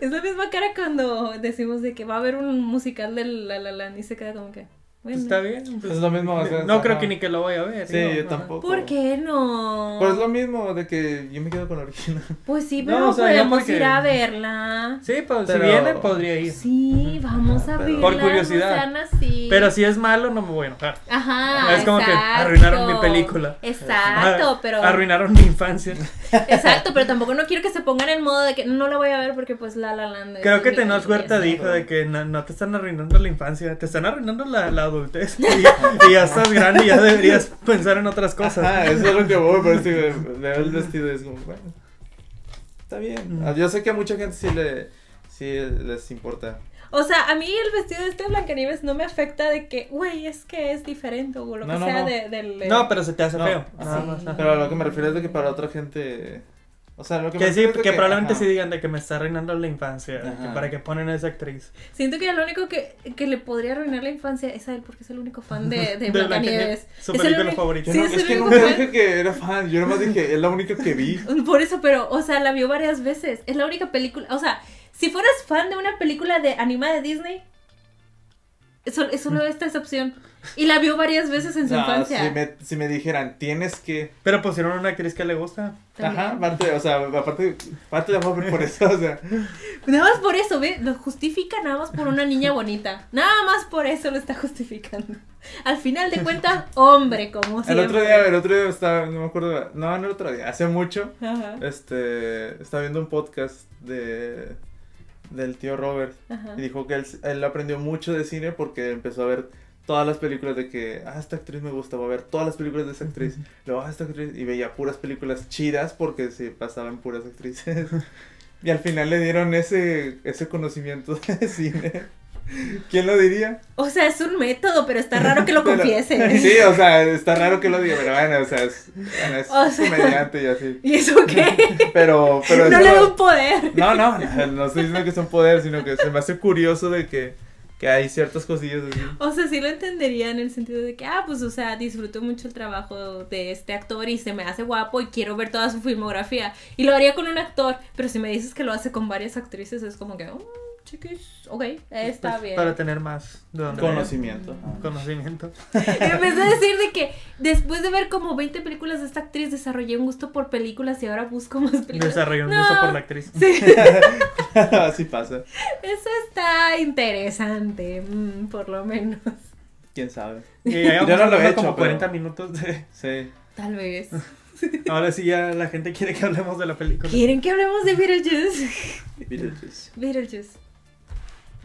Es la misma cara cuando decimos de que va a haber un musical de La La Land y se queda como que. Bueno. Está bien. pues, Es lo mismo, o sea, no creo que ni que lo vaya a ver. Sí, ¿no? yo Ajá. tampoco. ¿Por qué no? Pues es lo mismo de que yo me quedo con la original. Pues sí, No, pero o sea, podemos porque- ir a verla. Sí, pues Pero- si viene, podría ir. Sí, vamos a Pero- verla. Por curiosidad. No sean así. Pero si es malo, no me voy a enojar. Ajá. Es como que arruinaron mi película. Exacto, pero. Arruinaron mi infancia. Exacto, pero tampoco no quiero que se pongan en modo de que no la voy a ver porque pues La La Land. es Creo que Tenoch Huerta dijo de que no, no te están arruinando la infancia, te están arruinando la, la adultez. Y, y ya estás grande y ya deberías pensar en otras cosas. Ajá, eso es lo que voy, por eso digo, veo el vestido y es como, bueno. Está bien. Ah, Yo sé que a mucha gente sí le. sí les importa. O sea, a mí el vestido de este Blancanieves no me afecta de que, güey, es que es diferente o lo No, que no, sea no. De, del... No, pero se te hace No, feo. Sí. ajá. Pero a lo que me refiero es de que para otra gente. O sea, lo que, me Que sí, refiero es de que probablemente ajá. sí digan de que me está arruinando la infancia. que para que ponen a esa actriz. Siento que lo único que, que le podría arruinar la infancia es a él porque es el único fan de, de De Blancanieves. Su Es el película único- favorita. Sí, no- es es el que único nunca dije que era fan, yo nomás dije, es la única que vi. Por eso, pero, o sea, la vio varias veces. Es la única película. O sea, si fueras fan de una película de animada de Disney, es solo esta esa opción. Y la vio varias veces en su No, infancia. si, me, si me dijeran, tienes que. Pero pusieron una actriz que le gusta. También. Ajá, aparte, o sea, aparte, aparte de amor por eso, o sea. Nada más por eso, ¿ve? Lo justifica nada más por una niña bonita. Nada más por eso lo está justificando. Al final de cuentas, hombre, como El siempre. otro día, el otro día estaba, no me acuerdo, no, no el otro día, hace mucho, Ajá, este, estaba viendo un podcast de, del tío Robert ajá. y dijo que él, él aprendió mucho de cine porque empezó a ver todas las películas de que, ah, esta actriz me gusta, voy a ver todas las películas de esa actriz, luego, ah, esta actriz, y veía puras películas chidas porque se pasaban puras actrices. Y al final le dieron ese, ese conocimiento de cine. ¿Quién lo diría? O sea, es un método, pero está raro que lo confiese. Sí, o sea, está raro que lo diga, pero bueno, o sea, es, bueno, es O sea- comediante y así. ¿Y eso qué? Pero, pero no eso le da un poder. No, no, no estoy diciendo que es un poder, sino que se me hace curioso de que, que hay ciertas cosillas así. O sea, sí lo entendería en el sentido de que, ah, pues, o sea, disfruto mucho el trabajo de este actor y se me hace guapo y quiero ver toda su filmografía. Y lo haría con un actor, pero si me dices que lo hace con varias actrices, es como que, oh, chiquis, ok, está Pues, bien. Para tener más de dónde Conocimiento. ver. Conocimiento. Y empecé a decir de que después de ver como 20 películas de esta actriz, desarrollé un gusto por películas y ahora busco más películas. Desarrolló un No. gusto por la actriz. Sí, así pasa. eso está interesante, mm, por lo menos. ¿Quién sabe? Yo no lo he hablando como hecho, 40 pero- minutos de... Sí. Tal vez. Ahora sí ya la gente quiere que hablemos de la película. ¿Quieren que hablemos de Beetlejuice? Beetlejuice. Beetlejuice.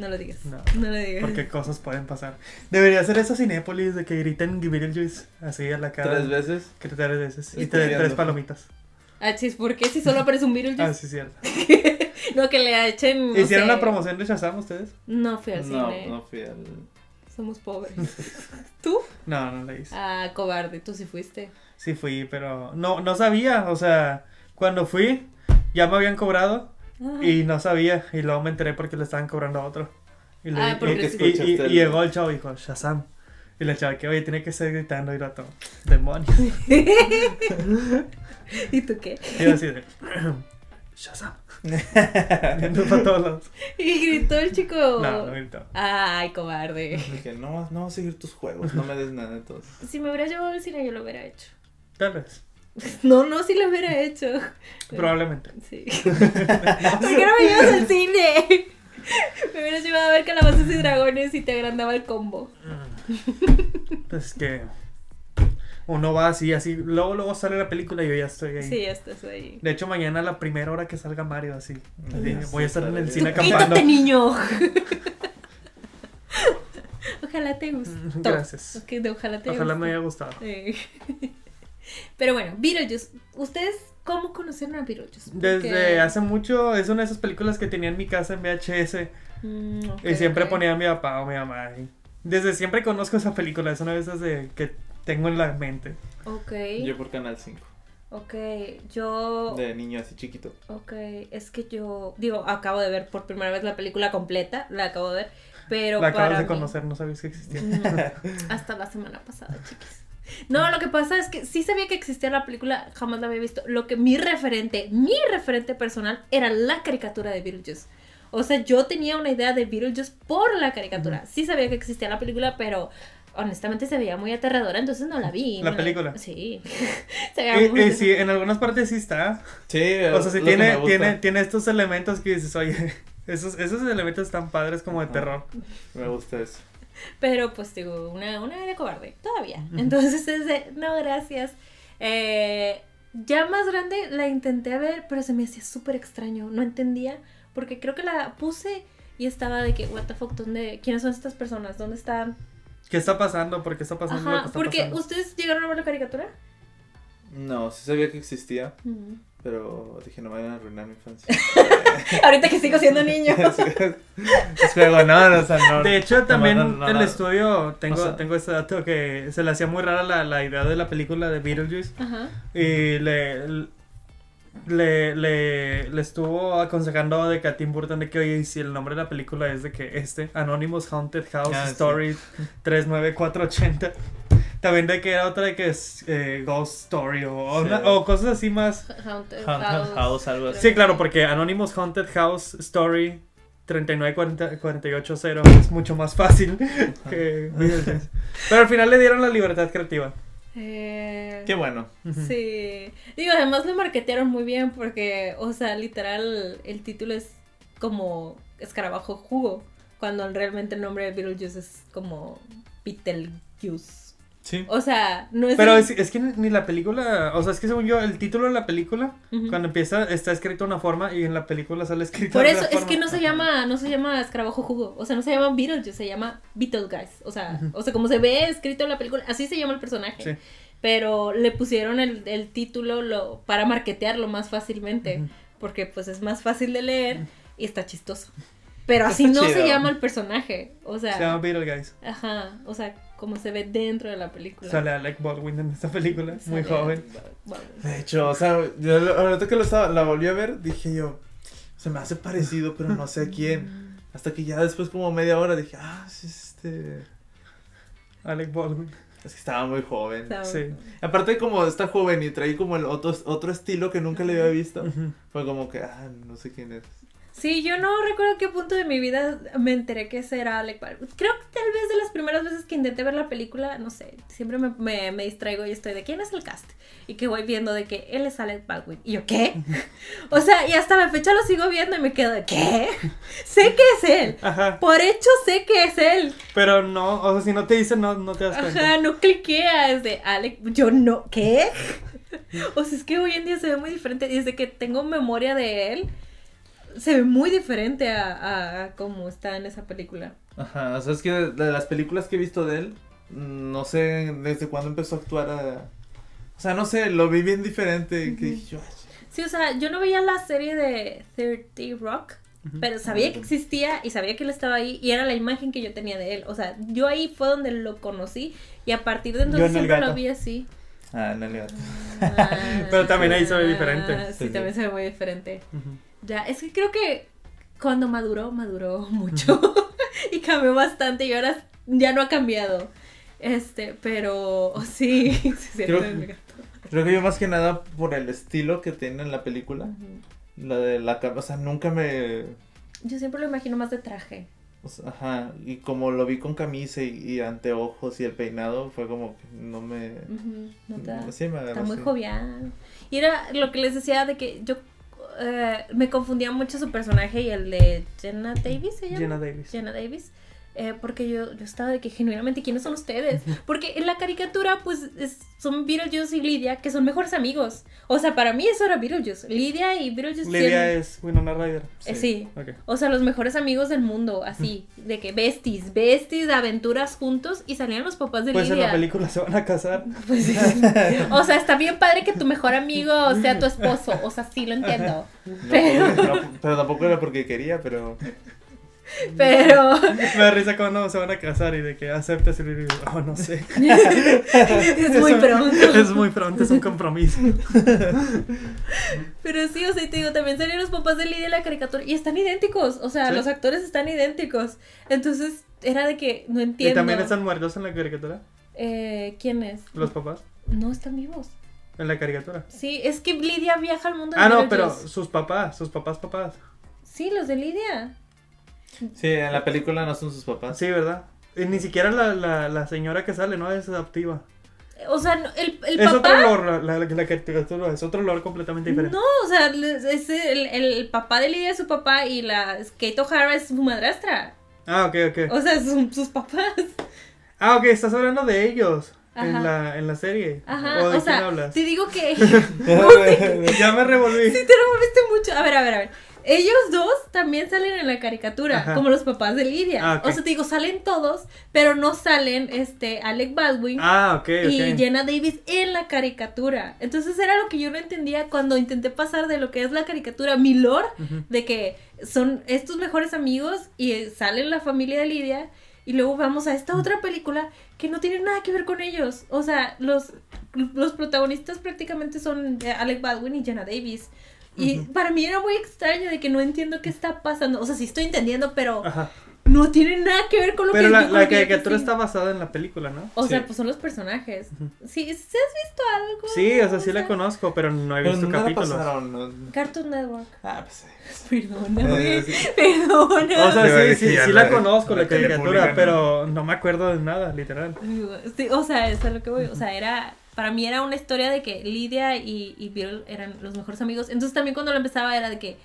No lo digas. No, No, lo digas. Porque cosas pueden pasar. Debería ser eso Cinépolis de que griten Beetlejuice así a la cara. Tres veces. Que tres veces. Y te den tres palomitas. Ah, chis, ¿por qué si solo aparece un Beetlejuice? Ah, sí, cierto. no, que le echen. no ¿Hicieron sé. la promoción de Shazam ustedes? No fui al No, cine. no fui al. Somos pobres. ¿Tú? No, no la hice. Ah, cobarde, tú sí fuiste. Sí fui, pero no, no sabía. O sea, cuando fui, ya me habían cobrado. Y no sabía. Y luego me enteré porque le estaban cobrando a otro. Y, le- Ah, y- y- y- llegó el chavo y dijo, Shazam. Y la chava que, oye, tiene que estar gritando y rato. Demonios. ¿Y tú qué? Y yo así de, Shazam. Para todos lados. Y gritó el chico. No, no gritó. Ay, cobarde. Dije, no, no vas a seguir tus juegos, no me des nada entonces. Si me hubieras llevado al cine, yo lo hubiera hecho. Tal vez. No, no, sí lo hubiera hecho. Probablemente. Sí. ¿Por qué no me llevas al cine? Me hubieras llevado a ver calabazas y dragones y te agrandaba el combo. Pues que uno va así, así. Luego, luego sale la película y yo ya estoy ahí. Sí, ya estás ahí. De hecho, mañana la primera hora que salga Mario, así. así, Ya voy a estar en el cine acampando. Quítate, niño. Ojalá te guste. Mm, Gracias. Ok, de ojalá te Ojalá me haya gustado. Sí. Pero bueno, Beetlejuice. ¿Ustedes cómo conocieron a Beetlejuice? Porque- Desde hace mucho, es una de esas películas que tenía en mi casa en VHS. Mm, y siempre ponía a mi papá o mi mamá. y desde siempre conozco esa película, es una de esas de que tengo en la mente. Ok. Yo por Canal 5, Ok, yo. de niño así chiquito. Ok, es que yo. Digo, acabo de ver por primera vez la película completa. La acabo de ver. Pero la acabas para de mí- conocer, no sabías que existía. No, hasta la semana pasada, chiquis. No, lo que pasa es que sí sabía que existía la película, jamás la había visto. Lo que mi referente, mi referente personal era la caricatura de Beetlejuice. O sea, yo tenía una idea de Beetlejuice por la caricatura. Sí sabía que existía la película, pero honestamente se veía muy aterradora, entonces no la vi. ¿La No película? Sí. se veía muy y sí, en algunas partes sí está. Sí, O sea, sí lo que me tiene, gusta. tiene, tiene estos elementos que dices, oye, esos, esos elementos están padres como de terror. Me gusta eso. Pero pues digo, una, una de cobarde, todavía. Entonces es de, no, gracias. Eh, ya más grande la intenté ver, pero se me hacía súper extraño, no entendía, porque creo que la puse y estaba de que, what the fuck, ¿dónde, ¿quiénes son estas personas? ¿Dónde están? ¿Qué está pasando? ¿Por qué está pasando lo que Ajá, está porque pasando? ¿ustedes llegaron a ver la caricatura? No, sí sabía que existía, Mm. Pero dije, no me vayan a arruinar mi infancia. Ahorita que sigo siendo niño. es juego, no, no, o sea, no. De hecho, también no, no, el no. estudio, tengo, O sea- tengo este dato que se le hacía muy rara la, la idea de la película de Beetlejuice Ajá. y le, le, le, le estuvo aconsejando de que a Tim Burton de que, oye, si el nombre de la película es de que este, Anonymous Haunted House Ah, sí. Story 39480, también de que era otra de que es eh, Ghost Story o, o Sí. una- o cosas así más... Haunted Haunted House, algo así. Sí, claro, porque Anonymous Haunted House Story 39480 es mucho más fácil que. Pero al final le dieron la libertad creativa. Eh, Qué bueno. Sí. Digo, además lo marketearon muy bien porque, o sea, literal, el título es como escarabajo jugo, cuando realmente el nombre de Beetlejuice es como Beetlejuice. Sí. O sea, no es... Pero el- es, es que ni la película, o sea, es que según yo, el título de la película, cuando empieza, está escrito de una forma y en la película sale escrito Por de eso otra es que forma. no se llama, no se llama escarabajo jugo, o sea, no se llama Beetlejuice, se llama Beetlejuice, o sea, o sea, como se ve escrito en la película, así se llama el personaje. Sí. Pero le pusieron el, el título lo, para marketearlo más fácilmente, porque pues es más fácil de leer y está chistoso. Pero así Está no se llama el personaje, o sea, Se llama Beetlejuice. ajá, o sea, como se ve dentro de la película. Sale Alec Baldwin en esta película, muy joven. De hecho, o sea, yo ahorita que lo estaba, la volví a ver, dije yo, se me hace parecido, pero no sé a quién. Hasta que ya después como media hora dije, ah, sí, es este... Alec Baldwin. Es que estaba muy joven. Sí. Aparte como está joven y trae como el otro, otro estilo que nunca le había visto, fue como que, ah, no sé quién es. Sí, yo no recuerdo qué punto de mi vida me enteré que ese era Alec Baldwin. Creo que tal vez de las primeras veces que intenté ver la película, no sé, siempre me, me, me distraigo y estoy de quién es el cast. Y que voy viendo de que él es Alec Baldwin. Y yo, ¿qué? o sea, y hasta la fecha lo sigo viendo y me quedo de, ¿qué? sé que es él. Ajá. Por hecho sé que es él. Pero no, o sea, si no te dicen, no, no te das cuenta. Ajá, no cliquea, es de Alec. Yo no, ¿qué? o sea, es que hoy en día se ve muy diferente. Desde que tengo memoria de él, se ve muy diferente a, a, a cómo está en esa película. Ajá, o sea, es que de, de las películas que he visto de él, mm, no sé desde cuándo empezó a actuar a... O sea, no sé, lo vi bien diferente, que dije yo, "Ay, Sí, o sea, yo no veía la serie de 30 Rock, Ujú. pero sabía que existía y sabía que él estaba ahí y era la imagen que yo tenía de él. O sea, yo ahí fue donde lo conocí y a partir de en entonces el siempre gato. lo vi así. Ah, no le Pero también ahí se ve diferente. Ah, Sí, Sí, sí. también se ve muy diferente. Ujú. Ya, es que creo que cuando maduró, maduró mucho y cambió bastante y ahora ya no ha cambiado. Este, pero sí, sí, sí, Creo- gato. Creo que yo más que nada por el estilo que tiene en la película, la de la cama, o sea, nunca me... Yo siempre lo imagino más de traje. o sea, ajá, y como lo vi con camisa y, y anteojos y el peinado, fue como que no me... Ujú, no te Sí, me Está muy jovial. Y era lo que les decía de que yo eh, me confundía mucho su personaje y el de Jenna Davis, ¿se llama? Jenna Davis. Jenna Davis. Eh, porque yo, yo estaba de que genuinamente, ¿quiénes son ustedes? Porque en la caricatura, pues, es- son Beetlejuice y Lidia, que son mejores amigos. O sea, para mí eso era Beetlejuice. Lidia y Beetlejuice. Lidia tienen- es Winona Ryder. eh, sí. Ok. O sea, los mejores amigos del mundo, así, de que besties, besties, aventuras juntos, y salían los papás de Pues en Lidia. la película se van a casar. Pues sí. O sea, está bien padre que tu mejor amigo sea tu esposo. O sea, sí lo entiendo. No, Pero- no, pero tampoco era porque quería, pero... Pero Me da risa cuando se van a casar y de que aceptas y le digo, oh, no sé. es muy pronto. Es muy pronto, es un compromiso. Pero sí, o sea, y te digo, también salieron los papás de Lidia en la caricatura y están idénticos. O sea, Sí. los actores están idénticos. Entonces, era de que no ¿Y entiendo. también están muertos en la caricatura? Eh, ¿Quién es? ¿Los papás? No están vivos. En la caricatura. Sí, es que Lidia viaja al mundo de Ah, no, pero sus papás, sus papás, papás. Sí, los de Lidia. Sí, en la película no son sus papás. Sí, ¿verdad? Y ni siquiera la, la, la señora que sale, ¿no? Es adoptiva. O sea, no- el, el es otro papá. olor, la, caricatura, es otro olor completamente diferente. No, o sea, es el, el papá de Lidia es su papá y la Kate O'Hara es su madrastra. Ah, ok, ok. O sea, son sus papás. Ah, ok, estás hablando de ellos Ajá. en la, en la serie. Ajá, ¿O de o sea, quién hablas? te digo que... ya me revolví. Sí, te revolviste mucho. A ver, a ver, a ver. Ellos dos también salen en la caricatura, Ajá. como los papás de Lidia. Ah. O sea, te digo, salen todos, pero no salen este Alec Baldwin Ah, y. Jenna Davis en la caricatura. Entonces era lo que yo no entendía cuando intenté pasar de lo que es la caricatura, mi lore, de que son estos mejores amigos y eh, salen la familia de Lidia y luego vamos a esta otra película que no tiene nada que ver con ellos. O sea, los, los protagonistas prácticamente son eh, Alec Baldwin y Jenna Davis. Y para mí era muy extraño de que no entiendo qué está pasando. O sea, sí estoy entendiendo, pero Ajá. no tiene nada que ver con lo Pero que la, con la caricatura está basada en la película, ¿no? O sea, pues son los personajes. Sí, ¿sí has visto algo? Sí, o sea, sí la conozco, pero no he Pero visto capítulos. pasaron, ¿no? Cartoon Network. Ah, pues. Perdóname. Eh, sí. Perdóname. O sea, a sí, sí, sí la- la conozco, la caricatura, pero no me acuerdo de nada, literal. Sí, o sea, eso es lo que voy. O sea, era. Para mí era una historia de que Lidia y, y Bill eran los mejores amigos. Entonces también cuando lo empezaba era de que.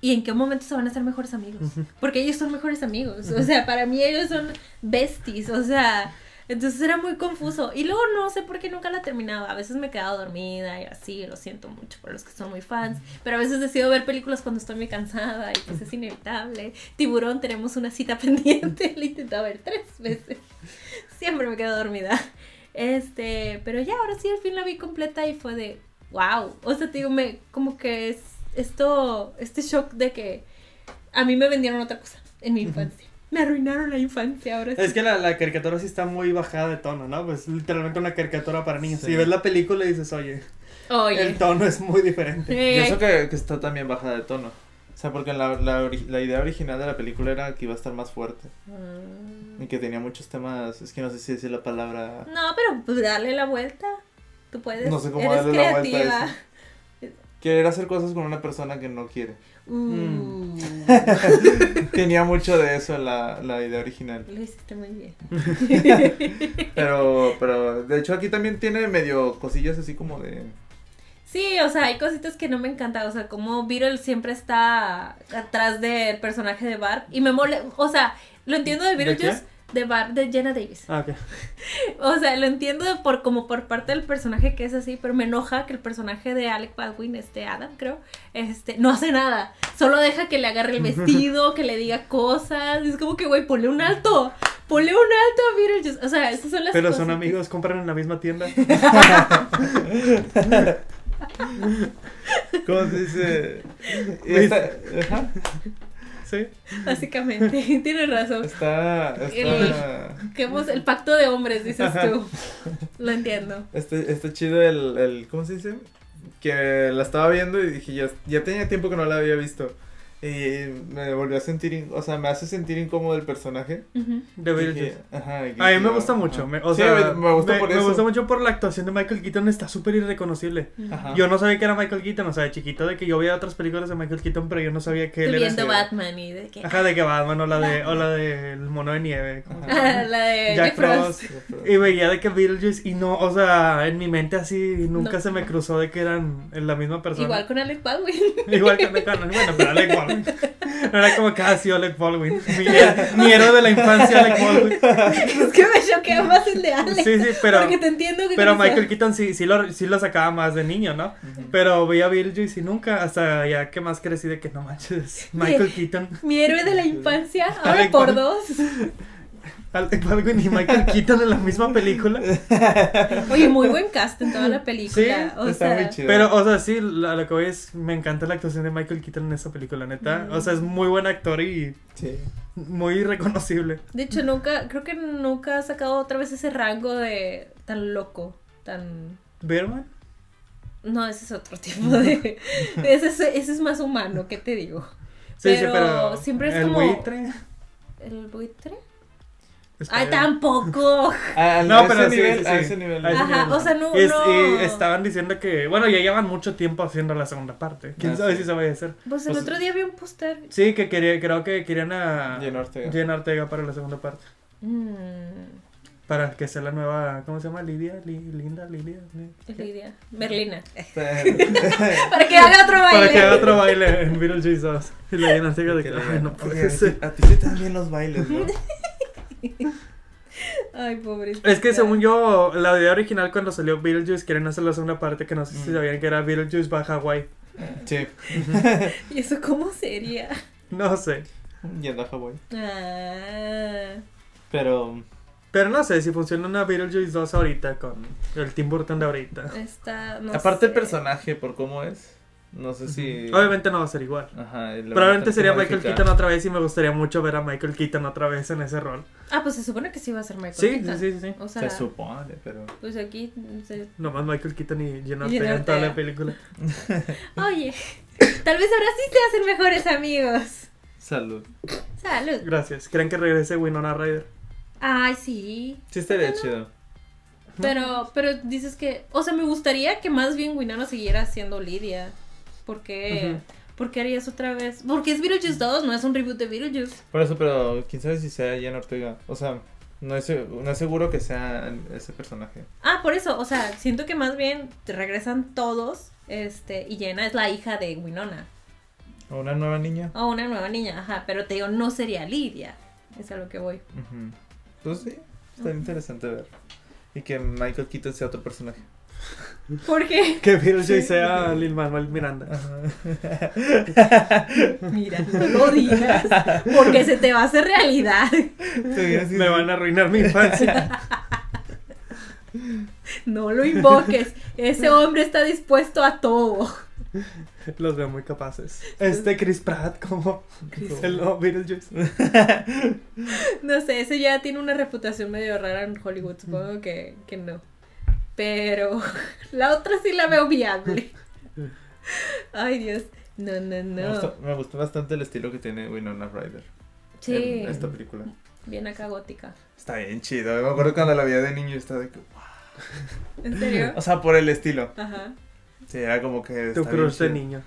¿Y en qué momento se van a ser mejores amigos? Porque ellos son mejores amigos. O sea, para mí ellos son besties. O sea. Entonces era muy confuso. Y luego no sé por qué nunca la terminaba. A veces me quedaba dormida y así, lo siento mucho por los que son muy fans. Pero a veces decido ver películas cuando estoy muy cansada y pues es inevitable. Tiburón, tenemos una cita pendiente. La he intentado ver tres veces. Siempre me quedo dormida. Este, pero ya, ahora sí al fin la vi completa y fue de wow. O sea, te digo, me, como que es esto, este shock de que a mí me vendieron otra cosa en mi infancia. Me arruinaron la infancia ahora sí. Es que la, la caricatura sí está muy bajada de tono, ¿no? Pues literalmente una caricatura para niños. Sí. Si ves la película y dices, oye, Oye. el tono es muy diferente. Eh, Y eso que, que está también bajada de tono. O sea, porque la, la, idea original de la película era que iba a estar más fuerte. Mm. Y que tenía muchos temas. Es que no sé si decir la palabra. No, pero pues dale la vuelta. Tú puedes. No sé cómo Eres darle la vuelta a creativa. Querer hacer cosas con una persona que no quiere. Uh, Tenía mucho de eso la, la idea original. Lo hiciste muy bien. Pero, pero, de hecho aquí también tiene medio cosillas así como de... Sí, o sea, hay cositas que no me encantan. O sea, como Beetle siempre está atrás del personaje de Barb. Y me mole. O sea, lo entiendo de Beetlejuice. De Barb, de Jenna Davis. Ah, ok. O sea, lo entiendo por como por parte del personaje que es así, pero me enoja que el personaje de Alec Baldwin, este Adam, creo, este, no hace nada. Solo deja que le agarre el vestido, que le diga cosas. Es como que, güey, ponle un alto. Ponle un alto a Beetlejuice. O sea, esas son las Pero cosas. son amigos, compran en la misma tienda. ¿Cómo se dice? Ajá, Sí. Básicamente, tienes razón. está, está, Que hemos- el pacto de hombres, dices Ajá. tú. Lo entiendo. está, está chido el, el, ¿cómo se dice? Que la estaba viendo y dije, ya, ya tenía tiempo que no la había visto. Y me volvió a sentir, o sea, me hace sentir incómodo el personaje. De Beetlejuice. ajá, A mí me gusta ajá. mucho. me- o Sí, sea, me, me gusta por me eso. gusta mucho por la actuación de Michael Keaton. Está súper irreconocible. Ajá. Yo no sabía que era Michael Keaton. O sea, de chiquito de que yo veía otras películas de Michael Keaton, pero yo no sabía que él era. viendo Batman y de que. Ajá, de que Batman o la de, o la del mono de nieve. Ah, la de Jack Frost. Frost. Y veía de que Beetlejuice y no, o sea, en mi mente así nunca No. se me cruzó de que eran la misma persona. Igual con Alec Baldwin. Igual que Alec Baldwin. Bueno, pero Alec Baldwin. No era como que ah, sí, Alec Baldwin. Mi, mi héroe de la infancia, Alec Baldwin. es que me choquea más el de Alex. Sí, sí, pero. Porque te entiendo que Pero. Michael Keaton sí, sí, lo, sí lo sacaba más de niño, ¿no? Pero veía a Beetlejuice y nunca, hasta ya que más crecí de que no manches, Michael Keaton, Mi héroe de la infancia, ahora Alec por Baldwin. dos. Baldwin y Michael Keaton en la misma película. Oye, muy buen cast en toda la película. Sí, o Está sea, muy chido. Pero, o sea, sí, la- lo que voy es, me encanta la actuación de Michael Keaton en esa película, neta. O sea, es muy buen actor y Sí. muy reconocible. De hecho, nunca, creo que nunca ha sacado otra vez ese rango de tan loco, tan... ¿Berman? No, ese es otro tipo de... ese, es, ese es más humano, ¿qué te digo? Sí, Pero sí, pero siempre es el como- buitre. ¿El buitre? ¡Ay, tampoco! A, No, a pero ese sí, nivel, sí, a sí. ese nivel. A ese Ajá, nivel. o sea, no- Y, es- no- y estaban diciendo que, bueno, ya llevan mucho tiempo haciendo la segunda parte. ¿Quién Ah, sabe sí. si se vaya a hacer? Pues el Pues- otro día vi un póster. Sí, que quería, creo que querían a Jenna Ortega. Jenna Ortega para la segunda parte. Mm, Para que sea la nueva, ¿cómo se llama? Lidia, Li- Linda, Lidia. Lidia. Berlina. Para que haga otro baile. Para que haga otro baile en Beetlejuice 2. Y la Jenna Ortega de que, que le ay, no digan, puede "Oye, ser. A ti se te dan bien los bailes, ¿no? Ay, pobre. Es que según yo, la idea original cuando salió Beetlejuice, querían hacer la segunda parte que no sé si Mm. sabían que era Beetlejuice va a Hawaii. Sí, ¿Y eso cómo sería? No sé. yendo a Hawái. Ah, Pero Pero no sé si funciona una Beetlejuice 2 ahorita con el Tim Burton de ahorita. está, no aparte el personaje, por cómo es, no sé si... Obviamente no va a ser igual. Ajá, Probablemente sería Michael modificar. Keaton otra vez y me gustaría mucho ver a Michael Keaton otra vez en ese rol. Ah, pues se supone que sí va a ser Michael Sí, sí, Keaton. sí, sí. sí. O sea, Se supone, pero... pues aquí se- Nomás Michael Keaton y Jenna en toda la película. Oye, tal vez ahora sí se hacen mejores amigos. Salud. Salud. Gracias. ¿Creen que regrese Winona Ryder? Ay, sí. Sí estaría chido. Pero, pero dices que, o sea, me gustaría que más bien Winona siguiera siendo Lidia. ¿Por qué? ¿Por qué harías otra vez? Porque es Beetlejuice 2, no es un reboot de Beetlejuice. Por eso, pero quién sabe si sea Jenna Ortega. O sea, no es, no es seguro que sea ese personaje. Ah, por eso, o sea, siento que más bien regresan todos, este, y Jenna es la hija de Winona. O una nueva niña. O una nueva niña, ajá, pero te digo, no sería Lidia. Es a lo que voy. Pues sí, está interesante ver. Y que Michael Keaton sea otro personaje. ¿Por qué? Que Beetlejuice sea Lil Manuel Miranda. Mira, no lo digas, porque se te va a hacer realidad. Me van a arruinar mi infancia. No lo invoques. Ese hombre está dispuesto a todo. Los veo muy capaces. Este Chris Pratt como el nuevo Beetlejuice. No sé, ese ya tiene una reputación medio rara en Hollywood. Supongo que, que no. Pero la otra sí la veo viable. Ay, Dios. No, no, Me, no. gustó, me gustó bastante el estilo que tiene Winona Ryder Sí, en esta película. bien acá gótica. Está bien chido. Me acuerdo cuando la veía de niño estaba de que. ¿En serio? O sea, por el estilo. Ajá. Sí, era como que. Tu crush de niño.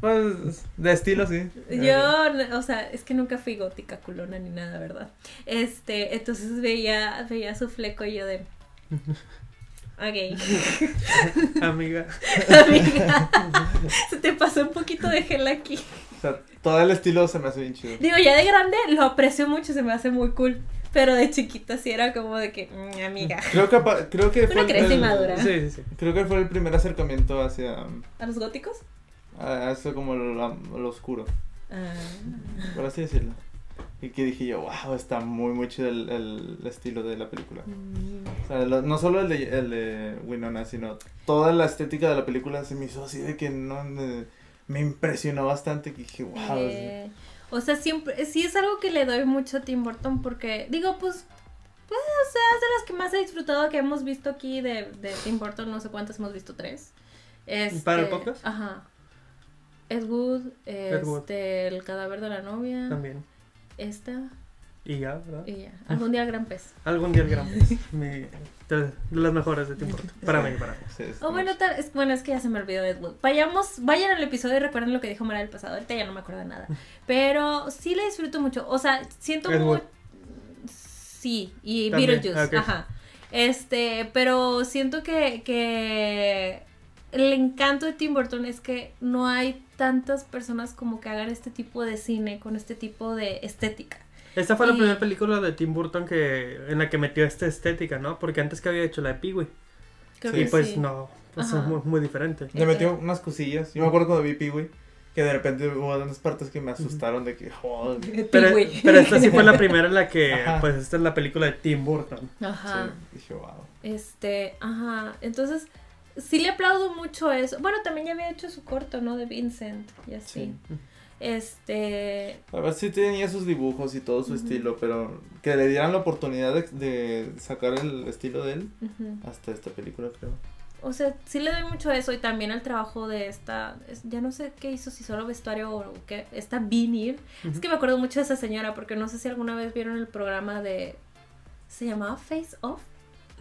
Pues de estilo, sí. Yo, o sea, es que nunca fui gótica culona ni nada, ¿verdad? Este, entonces veía, veía su fleco y yo de. Ok. Amiga. Amiga, se te pasó un poquito de gel aquí. O sea, todo el estilo se me hace bien chido. Digo, ya de grande lo aprecio mucho, se me hace muy cool. Pero de chiquita sí era como de que, "Mm, amiga. Creo que, apa- creo que fue. Una cresta el- inmadura. Sí, sí, sí. Creo que fue el primer acercamiento hacia. ¿A los góticos? a eso como lo, lo oscuro. Ah. Por así decirlo. Y que dije yo, wow, está muy, muy chido el, el estilo de la película. Mm. O sea, lo- no solo el de, el de Winona, sino toda la estética de la película se me hizo así de que no me, me impresionó bastante. Que dije, wow. Eh, o sea, siempre, sí es algo que le doy mucho a Tim Burton porque, digo, pues, pues, o sea, es de las que más he disfrutado que hemos visto aquí de, de Tim Burton, no sé cuántas hemos visto, tres. Este, ¿Para el podcast? Ajá. Ed Wood, Ed Wood. este, el cadáver de la novia, También. Esta, Y ya, ¿verdad? y ya. Algún día el gran pez. Algún día el gran Mi, de, de las mejores de Tim Burton. Para mí, para mí. Sí, es bueno, tal, es, bueno, es que ya se me olvidó Ed Wood. Vayamos, vayan al episodio y recuerden lo que dijo Mara del pasado. Ahorita ya no me acuerdo de nada. Pero sí le disfruto mucho. O sea, siento muy. Sí, y También, Beetlejuice, ajá. Este, pero siento que, que el encanto de Tim Burton es que no hay tantas personas como que hagan este tipo de cine con este tipo de estética. Esta fue la Y- primera película de Tim Burton que en la que metió esta estética, ¿no? Porque antes que había hecho la de Pee-Wee. Sí, Y pues sí. no, pues Ajá. es muy, muy diferente. Le metió unas cosillas. Yo me acuerdo cuando vi Pee-Wee, que de repente hubo unas partes que me asustaron de que, joder. Pero, Pee-wee. pero esta sí fue la primera en la que, Ajá. pues esta es la película de Tim Burton. Ajá. Sí, dije, wow. Este, ajá, entonces sí le aplaudo mucho eso. Bueno, también ya había hecho su corto, ¿no? De Vincent y así. Sí. Este, A ver si tenía sus dibujos y todo su estilo, pero que le dieran la oportunidad de, de sacar el estilo de él hasta esta película, creo. o sea, sí le doy mucho eso y también al trabajo de esta, es- ya no sé qué hizo, si solo vestuario o qué, esta Beanie. Es que me acuerdo mucho de esa señora porque no sé si alguna vez vieron el programa de, se llamaba Face Off.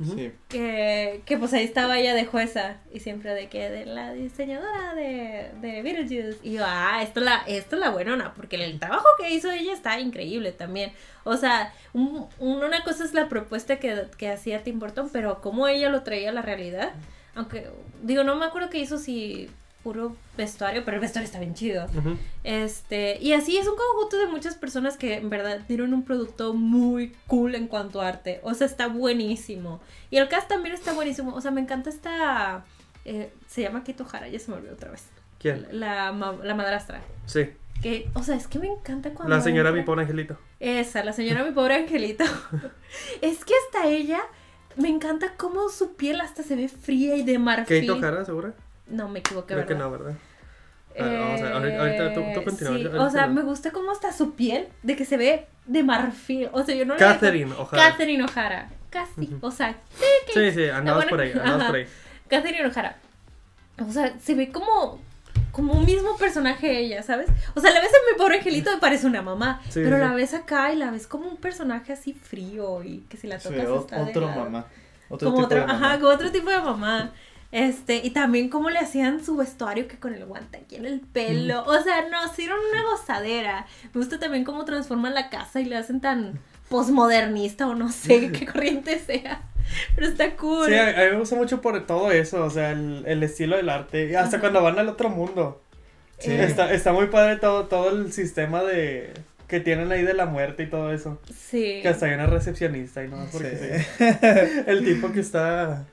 Sí. que, que pues ahí estaba ella de jueza y siempre de que de la diseñadora de, de Beetlejuice. Y yo, ah, esto es la, esto es la buenona porque el trabajo que hizo ella está increíble también, o sea, un- un- una cosa es la propuesta que, que hacía Tim Burton, pero cómo ella lo traía a la realidad, aunque, digo, no me acuerdo que hizo si puro vestuario, pero el vestuario está bien chido. Este, y así es un conjunto de muchas personas que en verdad dieron un producto muy cool en cuanto a arte. O sea, está buenísimo. Y el cast también está buenísimo. O sea, me encanta esta. eh, se llama Kito Hara, ya se me olvidó otra vez. ¿Quién? La, la madrastra. Sí. Que, o sea, es que me encanta cuando. La señora mi pobre angelito. Esa, la señora mi pobre angelito. es que hasta ella. Me encanta cómo su piel hasta se ve fría y de marfil. Kate O'Hara, ¿segura? No, me equivoqué, Creo que ¿verdad? no, ¿verdad? A ver, vamos a ver, ahorita- tú- tú Eh, continúa, sí, o sea, me gusta cómo hasta su piel, de que se ve de marfil. O sea, yo no le- Catherine O'Hara. Catherine O'Hara. Casi. O sea, Sí, sí, andamos buena- por ahí, andamos ajá. por ahí. Catherine O'Hara. O sea, se ve como como un mismo personaje ella, ¿sabes? O sea, la ves en mi pobre angelito me parece una mamá, Sí, pero sí. la ves acá y la ves como un personaje así frío y que si la Sí, tocas o- está de otro lado. mamá. Otro como tipo otro, de mamá. ajá, como otro tipo de mamá. Este, y también cómo le hacían su vestuario que con el guante aquí en el pelo. O sea, no, hicieron una gozadera. Me gusta también cómo transforman la casa y le hacen tan posmodernista o no sé qué corriente sea. Pero está cool. Sí, a, a mí me gusta mucho por todo eso, o sea, el, el estilo del arte. y Hasta Ajá. cuando van al otro mundo. Sí. Está, está muy padre todo, todo el sistema de que tienen ahí de la muerte y todo eso. Sí. Que hasta hay una recepcionista y no más porque Sí. sí. El tipo que está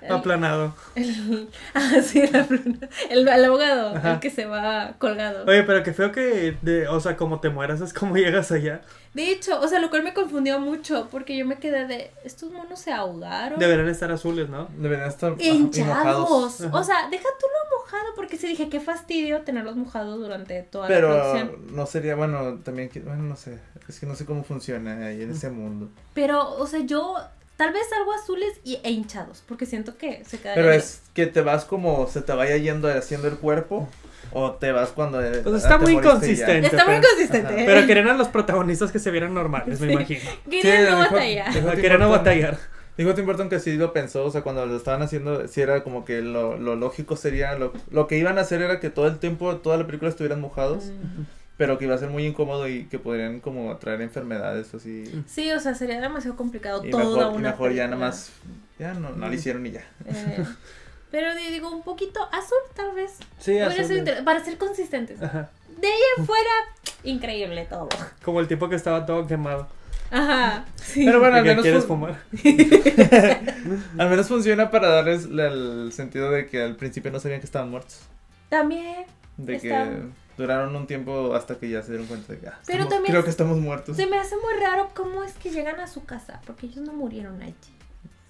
El- aplanado. el- ah, sí, el, el abogado, Ajá. el que se va colgado. Oye, pero qué feo que, de, o sea, como te mueras es como llegas allá. De hecho, o sea, lo cual me confundió mucho porque yo me quedé de, estos monos se ahogaron. Deberían estar azules, ¿no? Deberían estar ajá, hinchados. O sea, deja tú lo mojado, porque sí dije, qué fastidio tenerlos mojados durante toda la Pero producción. no sería, bueno, también, bueno, no sé. Es que no sé cómo funciona ahí en ese mundo. Pero, o sea, yo, tal vez algo azules y, e hinchados, porque siento que se quedaría Pero bien. es que te vas como se te vaya yendo haciendo el cuerpo o te vas cuando eh, Pues está muy consistente. Está muy consistente. Pero querían a los protagonistas que se vieran normales, me Sí. imagino. Querían Sí, no batallar. Querían no batallar. Dijo Tim Burton que sí lo pensó, o sea, cuando lo estaban haciendo, sí era como que lo, lo lógico sería, lo, lo que iban a hacer era que todo el tiempo, toda la película estuvieran mojados, Mm. Pero que iba a ser muy incómodo y que podrían como traer enfermedades así. Sí, o sea, sería demasiado complicado Y toda mejor, y mejor ya nada más, ya no, no lo hicieron y ya. Eh, pero di- digo, un poquito azul, tal vez. Sí, ser inter- para ser consistentes. Ajá. De ahí en fuera, increíble todo. Como el tipo que estaba todo quemado. Ajá. Sí. Pero bueno, ¿De al menos, quieres fumar? al menos funciona para darles el sentido de que al principio no sabían que estaban muertos. También. De que duraron un tiempo hasta que ya se dieron cuenta de que ah, Pero estamos- también creo que estamos muertos. Se me hace muy raro cómo es que llegan a su casa, porque ellos no murieron allí.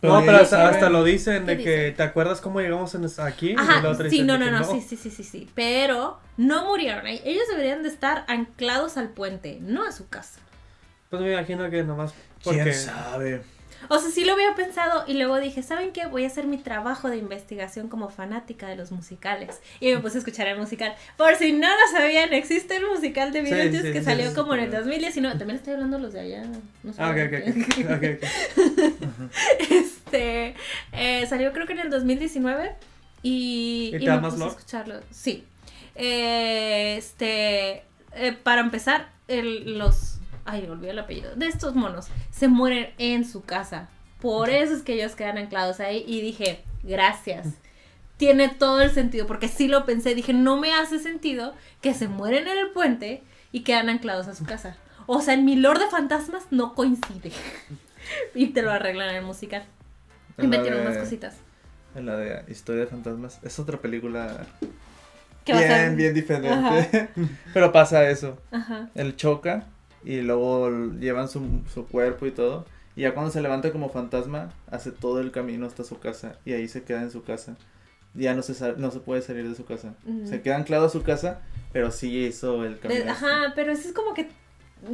no, pero hasta, lo dicen de ¿Qué que? ¿te acuerdas cómo llegamos en aquí? Y Ajá, la otra sí, no, no, no, sí, sí, sí, sí, sí. Pero no murieron ahí. Ellos deberían de estar anclados al puente, no a su casa. Pues me imagino que nomás porque... ¿Quién sabe? O sea, sí lo había pensado y luego dije, ¿saben qué? Voy a hacer mi trabajo de investigación como fanática de los musicales. Y me puse a escuchar el musical. Por si no lo sabían, existe el musical de Beetlejuice sí, que sí, salió como en el también. 2019. También estoy hablando de los de allá. No sé. Ah, ok, ok, ok. ok, ok. Este, eh, salió creo que en el 2019 y, ¿Y te y da me puse a escucharlo. Sí. Eh, este, eh, para empezar, el- los, ay, olvidé el apellido, de estos monos se mueren en su casa. Por eso es que ellos quedan anclados ahí y dije, gracias. Tiene todo el sentido, porque sí lo pensé, dije, no me hace sentido que se mueren en el puente y quedan anclados a su casa. O sea, en mi lore de fantasmas no coincide. y te lo arreglan en el musical. Y metieron de- unas cositas. En la de Historia de Fantasmas. Es otra película ¿Qué vas a bien, bien diferente. Pero pasa eso. Ajá. Él choca y luego llevan su, su cuerpo y todo. Y ya cuando se levanta como fantasma, hace todo el camino hasta su casa. Y ahí se queda en su casa. Ya no se, no se puede salir de su casa. Se queda anclado a su casa, pero sí hizo el De- camino. ajá, pero eso es como que,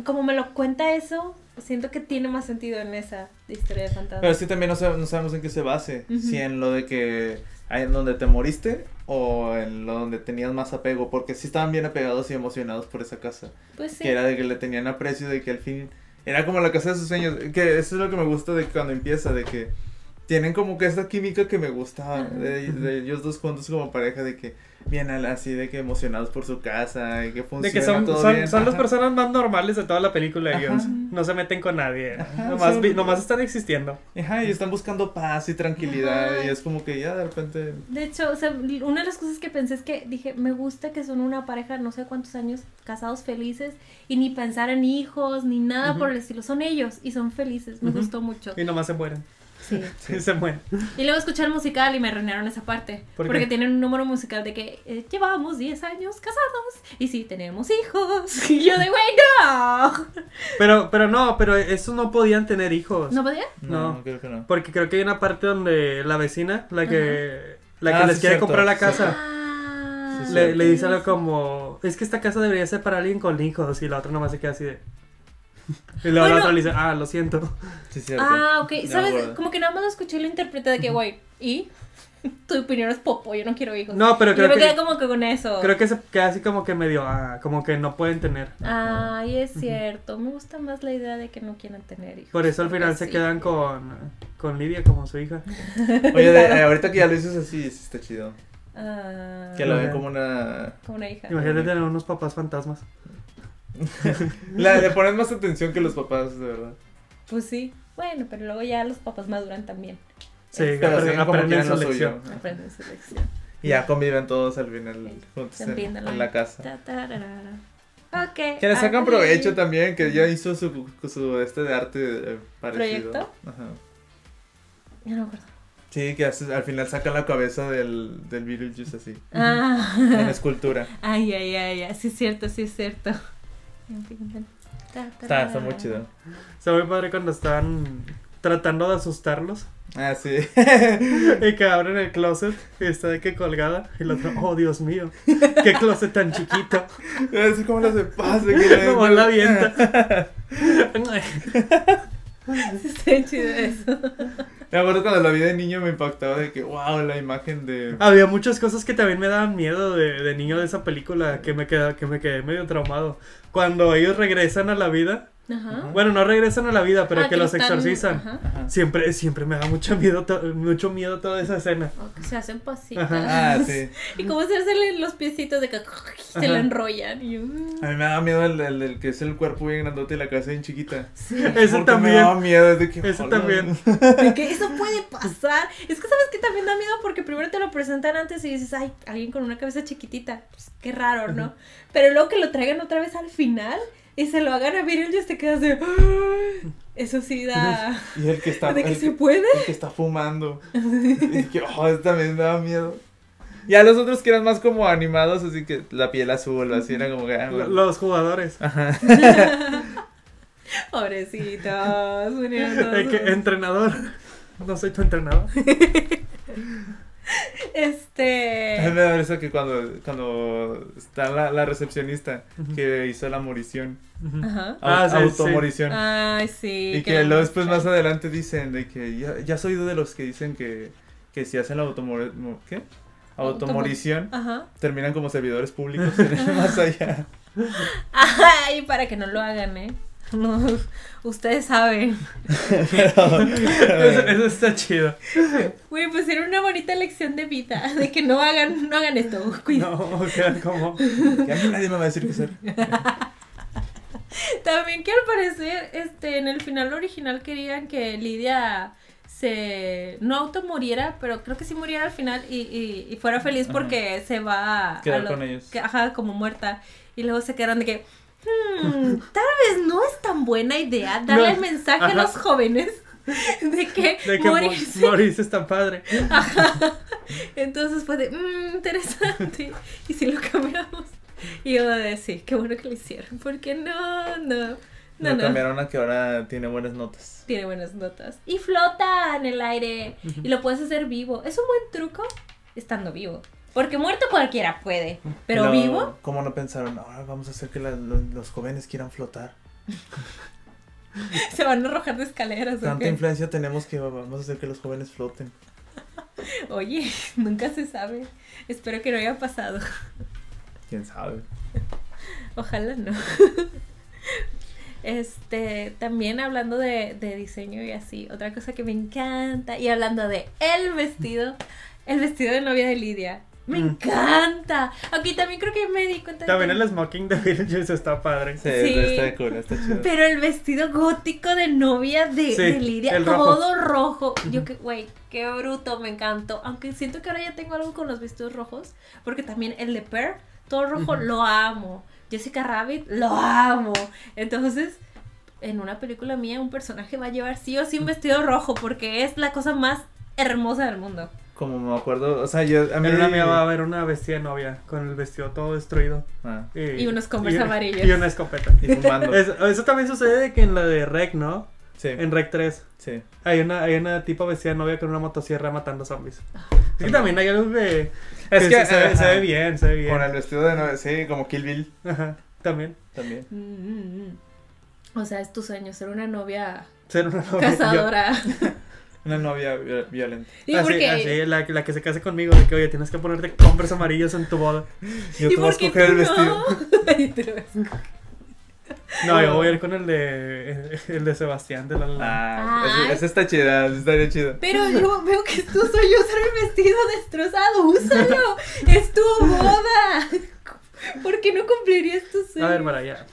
como me lo cuenta eso, siento que tiene más sentido en esa historia de fantasmas. Pero sí también no, sab- no sabemos en qué se base. Si en lo de que en donde te moriste o en lo donde tenías más apego. Porque sí estaban bien apegados y emocionados por esa casa. pues sí. Que era de que le tenían aprecio, de que al fin era como la casa de sus sueños. Que eso es lo que me gusta de cuando empieza, de que tienen como que esta química que me gusta de, de ellos dos juntos como pareja, de que vienen así, de que emocionados por su casa y que funciona De que son, todo son, bien. son las personas más normales de toda la película Ajá. ellos. No se meten con nadie. Ajá, nomás, son- vi- nomás están existiendo. Ajá, y están buscando paz y tranquilidad Ajá. y es como que ya de repente... De hecho, o sea, una de las cosas que pensé es que dije, me gusta que son una pareja, no sé cuántos años, casados felices, y ni pensar en hijos, ni nada por el estilo. Son ellos y son felices. Me gustó mucho. Y nomás se mueren. Sí. Y se muere. Y luego escuché el musical y me arruinaron esa parte. ¿Por porque tienen un número musical de que eh, llevábamos 10 años casados y sí tenemos hijos. Y yo de, güey, no. Pero, pero no, pero esos no podían tener hijos. ¿No podía? No, No. creo que no. Porque creo que hay una parte donde la vecina, la que, la que Ah, les sí, quiere cierto. comprar la Sí. casa, Ah, le, le dice algo como, es que esta casa debería ser para alguien con hijos. Y la otra nomás se queda así de... Y luego la otra le dice, ah, lo siento. Sí, cierto. Ah, ok. ¿Sabes? Como que nada más lo escuché y lo interpreté de que, güey, ¿y? Tu opinión es popo, yo no quiero hijos. No, pero yo creo me que, quedé como que con eso. creo que se queda así como que medio, ah, como que no pueden tener. Ay, es cierto. Me gusta más la idea de que no quieran tener hijos. Por eso al final se Sí. quedan con, con Lidia como su hija. Oye, de- eh, ahorita que ya lo dices así, sí está chido. Ah, Que la ven como una... como una hija. Imagínate tener unos papás fantasmas. La, le pones más atención que los papás, de verdad. Pues sí. Bueno, pero luego ya los papás maduran también. Sí, Este, Pero aprenden, aprenden su suyo. lección. Aprenden su lección. Y ya conviven todos al final juntos en, en la casa. Ta. Que le sacan provecho también, que ya hizo su, su este de arte eh, parecido. ¿Proyecto? Ajá. Ya no me acuerdo. Sí, que hace- al final saca la cabeza del, del Beetlejuice así, en Ah. escultura. Ay, ay, ay, ay. Sí es cierto, sí es cierto. Está, está muy chido. Está muy padre cuando están tratando de asustarlos. Ah, sí. Y que abren el closet y está de que colgada. Y el otro, oh Dios mío, qué closet tan chiquito. Así como lo se pasa. Que Como la avienta. Sí está chido eso. Me acuerdo cuando la vi de niño me impactaba de que, wow, la imagen de... Había muchas cosas que también me daban miedo de, de niño de esa película que me, queda, que me quedé medio traumado. Cuando ellos regresan a la vida. Ajá. Bueno, no regresan a la vida, pero Ah, que los están- exorcizan. ajá. Ajá. Siempre, siempre me da mucho miedo, to- mucho miedo toda esa escena. O que se hacen pasitas. Ah, sí. Y cómo se hacen los piecitos de que se la Ajá. enrollan. Y mm. A mí me da miedo el, el, el que es el cuerpo bien grandote y la cabeza bien chiquita. Sí. Porque también. Me daba miedo, es de que... Ese hola. también. De que eso puede pasar. Es que sabes que también da miedo porque primero te lo presentan antes y dices, ay, alguien con una cabeza chiquitita. Pues qué raro, ¿no? Pero luego que lo traigan otra vez al final y se lo hagan a Beetlejuice te quedas de. Eso sí da. Y el que está... ¿De que el se puede? El que está fumando. Y que, oh, también me daba miedo. Ya los otros que eran más como animados, así que la piel azul, así era como que... ah. Los jugadores. Ajá. Pobrecitos. que, entrenador. No soy tu entrenador. Este. me da risa que cuando, cuando está la, la recepcionista que hizo la morición, Ajá. Ah, sí, sí. automorición. Ay, sí. y que luego después más adelante dicen de que ya, ya soy de los que dicen que, que si hacen la automor ¿qué? automorición Ajá. terminan como servidores públicos más allá. Ay, para que no lo hagan, ¿eh? No, ustedes saben. Pero, Eso, eso está chido. Güey, pues era una bonita lección de vida, de que no hagan, no hagan esto, cuidado. No, quedan como. que a mí nadie me va a decir qué hacer. También que al parecer, este, en el final original querían que Lidia se no automuriera, pero creo que sí muriera al final y, y, y fuera feliz Ajá. porque se va a Quedar lo- con ellos. que- ajá, como muerta. Y luego se quedaron de que "Hmm, tal vez no es tan buena idea darle No, el mensaje ajá. a los jóvenes de que, De que mo- morirse morirse está padre. Entonces fue de, mmm, interesante. Y si lo cambiamos. Y yo de sí, qué bueno que lo hicieron. Porque no, no, no, Lo no. cambiaron a que ahora tiene buenas notas. Tiene buenas notas. Y flota en el aire. Y lo puedes hacer vivo. Es un buen truco estando vivo. Porque muerto cualquiera puede. Pero vivo, ¿Cómo no pensaron? Ahora vamos a hacer que la- los jóvenes quieran flotar. se van a arrojar de escaleras. ¿o Tanta influencia tenemos que vamos a hacer que los jóvenes floten. Oye, nunca se sabe. Espero que no haya pasado. ¿Quién sabe? Ojalá no. Este, también hablando de, de diseño y así, otra cosa que me encanta, y hablando de el vestido, el vestido de novia de Lidia. Me Mm. encanta. Aquí también creo que me di cuenta de También que- el smoking de Beetlejuice está padre. Sí, Sí. está cool, está chido. Pero el vestido gótico de novia de, Sí, de Lidia, rojo. todo rojo. Yo que, güey, qué bruto, me encantó. Aunque siento que ahora ya tengo algo con los vestidos rojos, porque también el de Pearl, todo rojo, lo amo. Jessica Rabbit, lo amo. Entonces, en una película mía un personaje va a llevar sí o sí un vestido rojo porque es la cosa más hermosa del mundo. Como me acuerdo, o sea, yo a mí En una mía va a haber una vestida de novia con el vestido todo destruido. Ah, Y unos Converse y- amarillos. Y una escopeta. y fumando. Eso, eso también sucede de que en la de Rec, ¿no? Sí, En Rec 3. sí. Hay una, hay una tipo vestida de novia con una motosierra matando zombies. Es que también hay algo que, Es que, se, se ve, se ve bien, se ve bien. Con el vestido de novia, sí, como Kill Bill Ajá, también. también. Mm, mm, mm. O sea, es tu sueño ser una novia Ser una novia. cazadora. Una novia vi- violenta. y así, porque así, la, la que se case conmigo, de que, oye, tienes que ponerte compras amarillos en tu boda. Yo ¿Y te voy a escoger el tú vestido. no? Y te lo ves. No, yo voy a ir con el de, el de Sebastián de la La. Ah, Ay. ese, ese está chida, ese estaría chido. Pero yo veo que es tu sueño usar el vestido destrozado. Úsalo. Es tu boda. ¿Por qué no cumplirías tu sueño? A ver, para allá.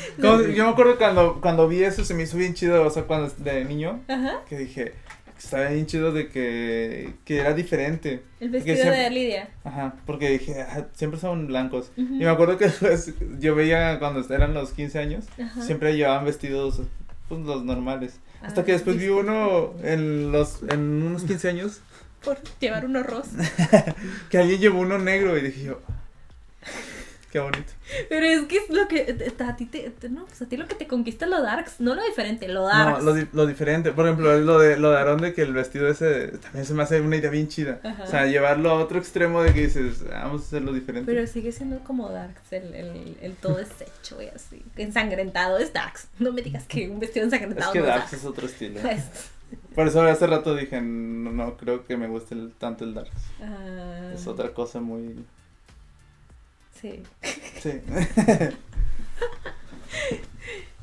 Como- yo me acuerdo cuando, cuando vi eso, se me hizo bien chido, o sea, cuando de niño, Ajá. que dije, estaba bien chido de que, que era diferente. El vestido siempre- de Lidia. Ajá, porque dije, "Ah, siempre son blancos. Ujú. Y me acuerdo que después yo veía cuando eran los 15 años, siempre llevaban vestidos, pues los normales. Hasta Ah, que después vi uno en los en unos 15 años Por llevar unos rosa. que alguien llevó uno negro y dije yo, qué bonito. Pero es que es lo que te- a ti te, no, pues a ti lo que te conquista es lo darks, no lo diferente, lo No, darks. lo, di- lo diferente, por ejemplo, lo de lo de Aarón de que el vestido ese también se me hace una idea bien chida. Ajá. O sea, llevarlo a otro extremo de que dices, "Ah, vamos a hacerlo diferente. Pero sigue siendo como darks, el, el, el todo deshecho y así, ensangrentado es darks. No me digas que un vestido es ensangrentado que no Darks es es otro estilo. Pues, Por eso hace rato dije, no, no creo que me guste el- tanto el Darks. ah, Es otra cosa muy... Sí. Sí.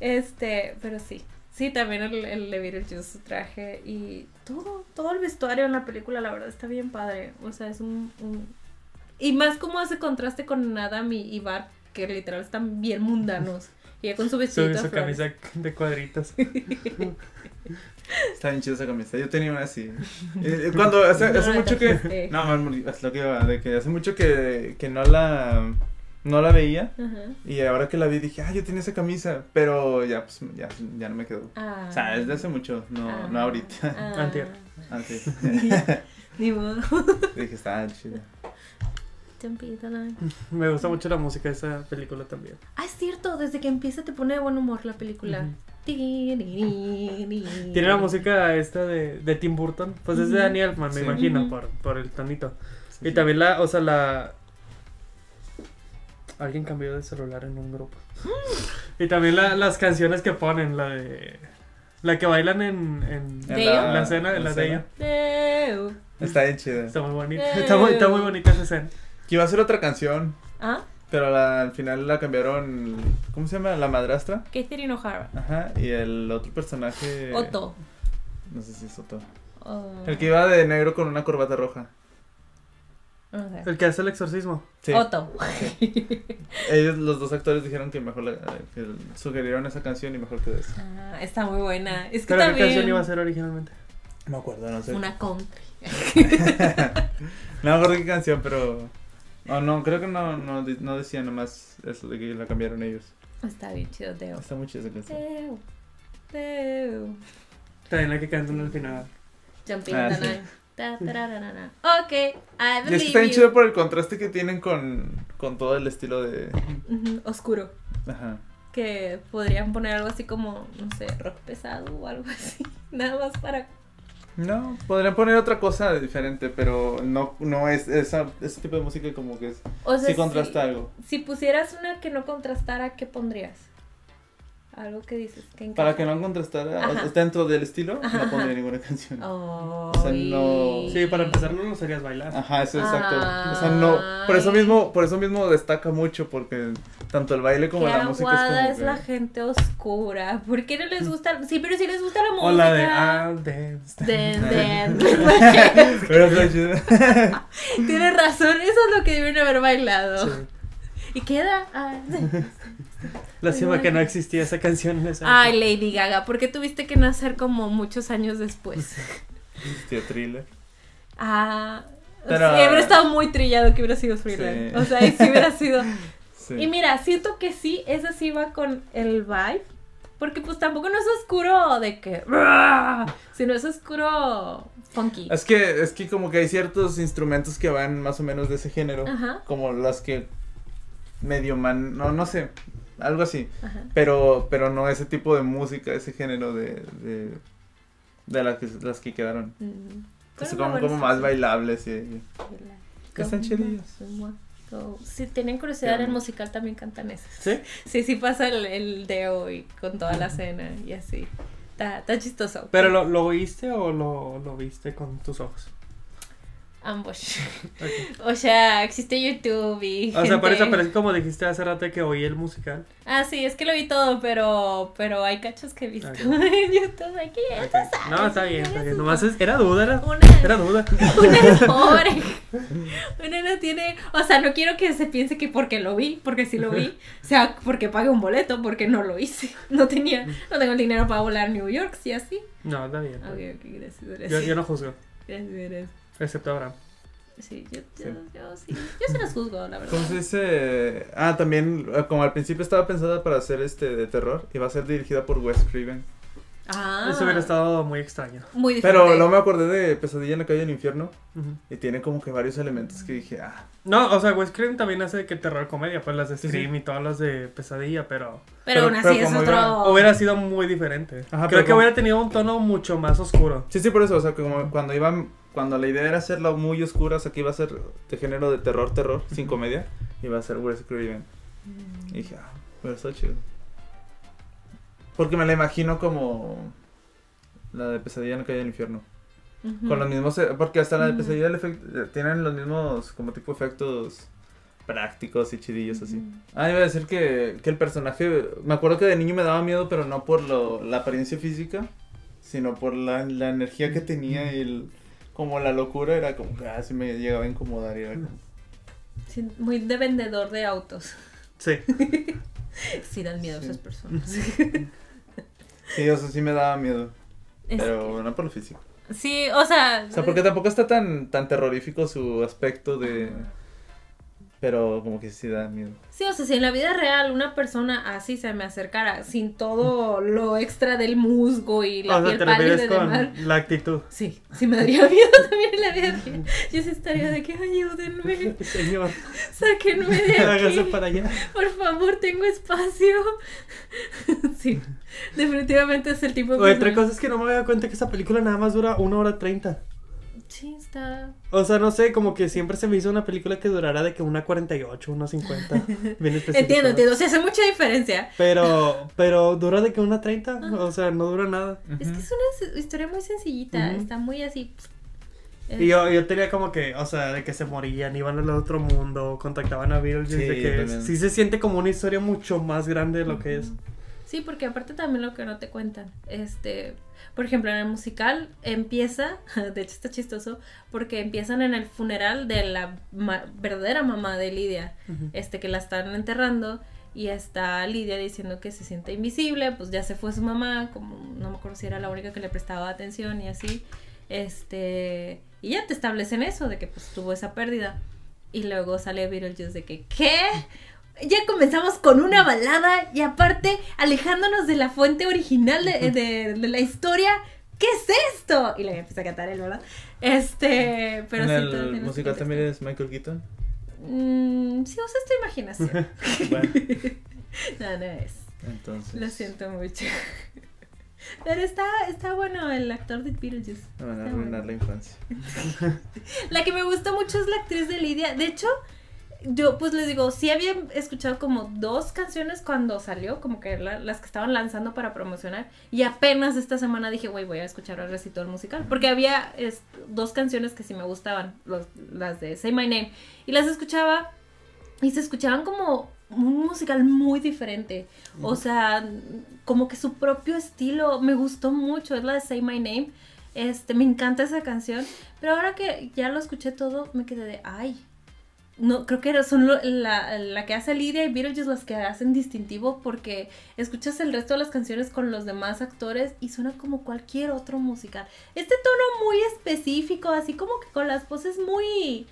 Este, pero sí. Sí, también el, el de Beetlejuice, su traje y todo, todo el vestuario en la película, la verdad, está bien padre. O sea, es un... un- Y más como hace contraste con Adam y, y Bart, que literal están bien mundanos. Y ella con su Su, vestido. su camisa de cuadritos. Está bien chida esa camisa. Yo tenía una así. Eh, Cuando hace, hace mucho que... No, man, es lo que iba, de que hace mucho que, que no la... No la veía. Y ahora que la vi dije, ah, yo tenía esa camisa. Pero ya, pues, ya, ya no me quedó. Ah. O sea, es de hace mucho, no, Ah. no ahorita. Ah. Antier. Antes. Ni modo. dije, está line. Me gusta mucho la música de esa película también. Ah, es cierto, desde que empieza te pone de buen humor la película. Tiene Tiene la música esta de, de Tim Burton. Pues es de Elfman, me Sí. imagino, por, por el tonito. Sí, Y también la, o sea, la... Alguien cambió de celular en un grupo. y también la- las canciones que ponen, la de... La que bailan en, en, En ¿De en la escena, en la de ella. Está bien chida. Está muy bonita. Está muy, está muy bonita esa escena. Que iba a ser otra canción, Ah, pero la- al final la cambiaron. ¿Cómo se llama? La madrastra. Catherine O'Hara. Ajá. Y el otro personaje. Otto. No sé si es Otto. Oh, El que iba de negro con una corbata roja. no sé. El que hace el exorcismo. Sí. Otto. Ellos, los dos actores, dijeron que mejor la- que sugirieron esa canción y mejor que esa. Ah, está muy buena. Es que ¿Pero qué también canción iba a ser originalmente? No me acuerdo, no sé. una country. No me acuerdo qué canción, pero. No, no, creo que no, no, no decía nomás eso de que la cambiaron ellos. Está bien chido, Deo. Está muy chida esa canción. Deu. Deu. También la que cantan al final. Jumping Ah, the sí. Ta. Ok, I Y es que believe está bien chido por el contraste que tienen con, con todo el estilo de. Oscuro. Ajá. Que podrían poner algo así como, no sé, rock pesado o algo así. Nada más para. No, podrían poner otra cosa diferente, pero no, no es esa, ese tipo de música como que es, O sea, sí contrasta si, algo. si pusieras una que no contrastara, ¿qué pondrías? Algo que dices que encaja. Para que no contrastara o- dentro del estilo, Ajá, no pondría ninguna canción. Oh, sea, no- Sí, para empezar no lo serías bailar. Ajá, eso exacto. Ay. O sea, no, por eso mismo, por eso mismo destaca mucho, porque tanto el baile como Qué la música es es, como la que- gente oscura. ¿Por qué no les gusta? Sí, pero si les gusta la música. O la de ah, I'll dance. Den. Pero está chido. Tienes razón, eso es lo que deben haber bailado. Sí. ¿Y queda? Ah, Lástima que no existía esa canción en esa Ay, Lady Gaga, ¿por qué tuviste que nacer como muchos años después? Tío thriller. Ah, Pero- sí, hubiera estado muy trillado que hubiera sido thriller. Sí. O sea, y sí hubiera sido. Sí. Y mira, siento que sí, ese sí va con el vibe Porque pues tampoco no es oscuro de que... Sino es oscuro funky. Es que, es que como que hay ciertos instrumentos que van más o menos de ese género. Ajá. Como las que medio man, no, no sé, algo así. Ajá. Pero, pero no ese tipo de música, ese género de, de, de las, que, las que quedaron. Mm. Como, como más bailables y... Que están chidillos. Si tienen curiosidad, en el musical también cantan eso. ¿Sí? Sí, sí pasa el, el deo y con toda la cena y así. Está, está chistoso. ¿Pero lo, lo oíste o lo, lo viste con tus ojos? Ambos. Ok. O sea, existe YouTube y. O sea, por eso, pero es como dijiste hace rato que oí el musical. Ah, sí, es que lo vi todo, pero, pero hay cachos que he visto en YouTube. Aquí ya Ok. tú sabes, No, está bien, está bien. Nomás es- era duda, era, Una, era duda. una es pobre. Una no tiene. O sea, no quiero que se piense que porque lo vi, porque sí lo vi. O sea, porque pagué un boleto, porque no lo hice. No tenía. No tengo el dinero para volar a New York, sí, así. No, está bien. está Ok, bien. ok, gracias, gracias. Yo, yo no juzgo, Gracias, gracias. Excepto Abraham. Sí, yo, yo, Sí. yo sí. Yo se las juzgo, la verdad. ¿Cómo se dice? Ah, también, eh, como al principio estaba pensada para hacer este de terror, y va a ser dirigida por Wes Craven. Ah, Eso hubiera estado muy extraño. muy diferente. Pero luego me acordé de Pesadilla en la calle del infierno, y tiene como que varios elementos que dije, ah, No, o sea, Wes Craven también hace que terror comedia, pues las de Sí, Scream sí. y todas las de pesadilla, pero Pero, pero- aún así pero es otro. hubiera sido muy diferente. Ajá, Creo pero que como- hubiera tenido un tono mucho más oscuro. Sí, sí, por eso, o sea, que como cuando iban, cuando la idea era hacerla muy oscura, o sea, que iba a ser de género de terror, terror, sin comedia, iba a ser Wes Craven. Mm. Y dije, ah, pero está chido. Porque me la imagino como la de Pesadilla en la calle del infierno. Con los mismos, e- porque hasta la de. Pesadilla del efect- eh, tienen los mismos como tipo efectos prácticos y chidillos así. Ah, iba a decir que, que el personaje, me acuerdo que de niño me daba miedo, pero no por lo, la apariencia física, sino por la, la energía que tenía y el, como la locura, era como que así me llegaba a incomodar y era como... Sí, muy de vendedor de autos. Sí. Sí, dan miedo Sí. esas personas. Sí, o sea, sí me daba miedo, Es pero no por lo físico. que- sí, o sea. O sea, porque tampoco está tan, tan terrorífico su aspecto de... Pero como que sí da miedo. Sí, o sea, si en la vida real una persona así se me acercara sin todo lo extra del musgo y la o sea, piel te pálida refieres de con mar. la actitud. Sí, sí me daría miedo también en la vida real. Yo sí estaría de que ayúdenme, Señor, sáquenme de aquí. para allá. Por favor, tengo espacio. Sí, definitivamente es el tipo de Otra cosa es que no me había cuenta que esa película nada más dura una hora treinta. Sí, está. O sea, no sé, como que siempre se me hizo una película que durara de que una 48, una 50. Bien específico. Entiendo, entiendo. O sea, hace mucha diferencia. Pero, pero dura de que una 30, o sea, no dura nada. Es que es una historia muy sencillita. Está muy así. eh, Y yo, yo tenía como que, o sea, de que se morían, iban al otro mundo, contactaban a Beetlejuice, Sí, de que sí se siente como una historia mucho más grande de lo que es. Sí, porque aparte también lo que no te cuentan, este, por ejemplo, en el musical empieza, de hecho está chistoso, porque empiezan en el funeral de la ma- verdadera mamá de Lidia, este, que la están enterrando y está Lidia diciendo que se siente invisible, pues ya se fue su mamá, como no me acuerdo si era la única que le prestaba atención y así, este, y ya te establecen eso, de que pues tuvo esa pérdida. Y luego sale Beetlejuice de que, ¿qué? Ya comenzamos con una balada y aparte alejándonos de la fuente original de, de- de la historia. ¿Qué es esto? Y le empieza a cantar él, ¿verdad? Este, pero en sí. el musical también es Michael Keaton. Mm, sí, usa tu imaginación. Bueno, no, no es. entonces... Lo siento mucho. Pero está, está bueno el actor de Beetlejuice. Me van a arruinar bueno. la infancia. La que me gusta mucho es la actriz de Lidia. De hecho, yo pues les digo, sí había escuchado como dos canciones cuando salió, como que la- las que estaban lanzando para promocionar. Y apenas esta semana dije, güey, voy a escuchar el musical. Porque había es, dos canciones que sí me gustaban, los- las de Say My Name. Y las escuchaba y se escuchaban como un musical muy diferente. O sea, como que su propio estilo me gustó mucho. Es la de Say My Name. Este, me encanta esa canción. Pero ahora que ya lo escuché todo, me quedé de, ay. No, creo que son lo- la, la que hace Lidia y Beetlejuice las que hacen distintivo porque escuchas el resto de las canciones con los demás actores y suena como cualquier otro musical. Este tono muy específico, así como que con las voces muy,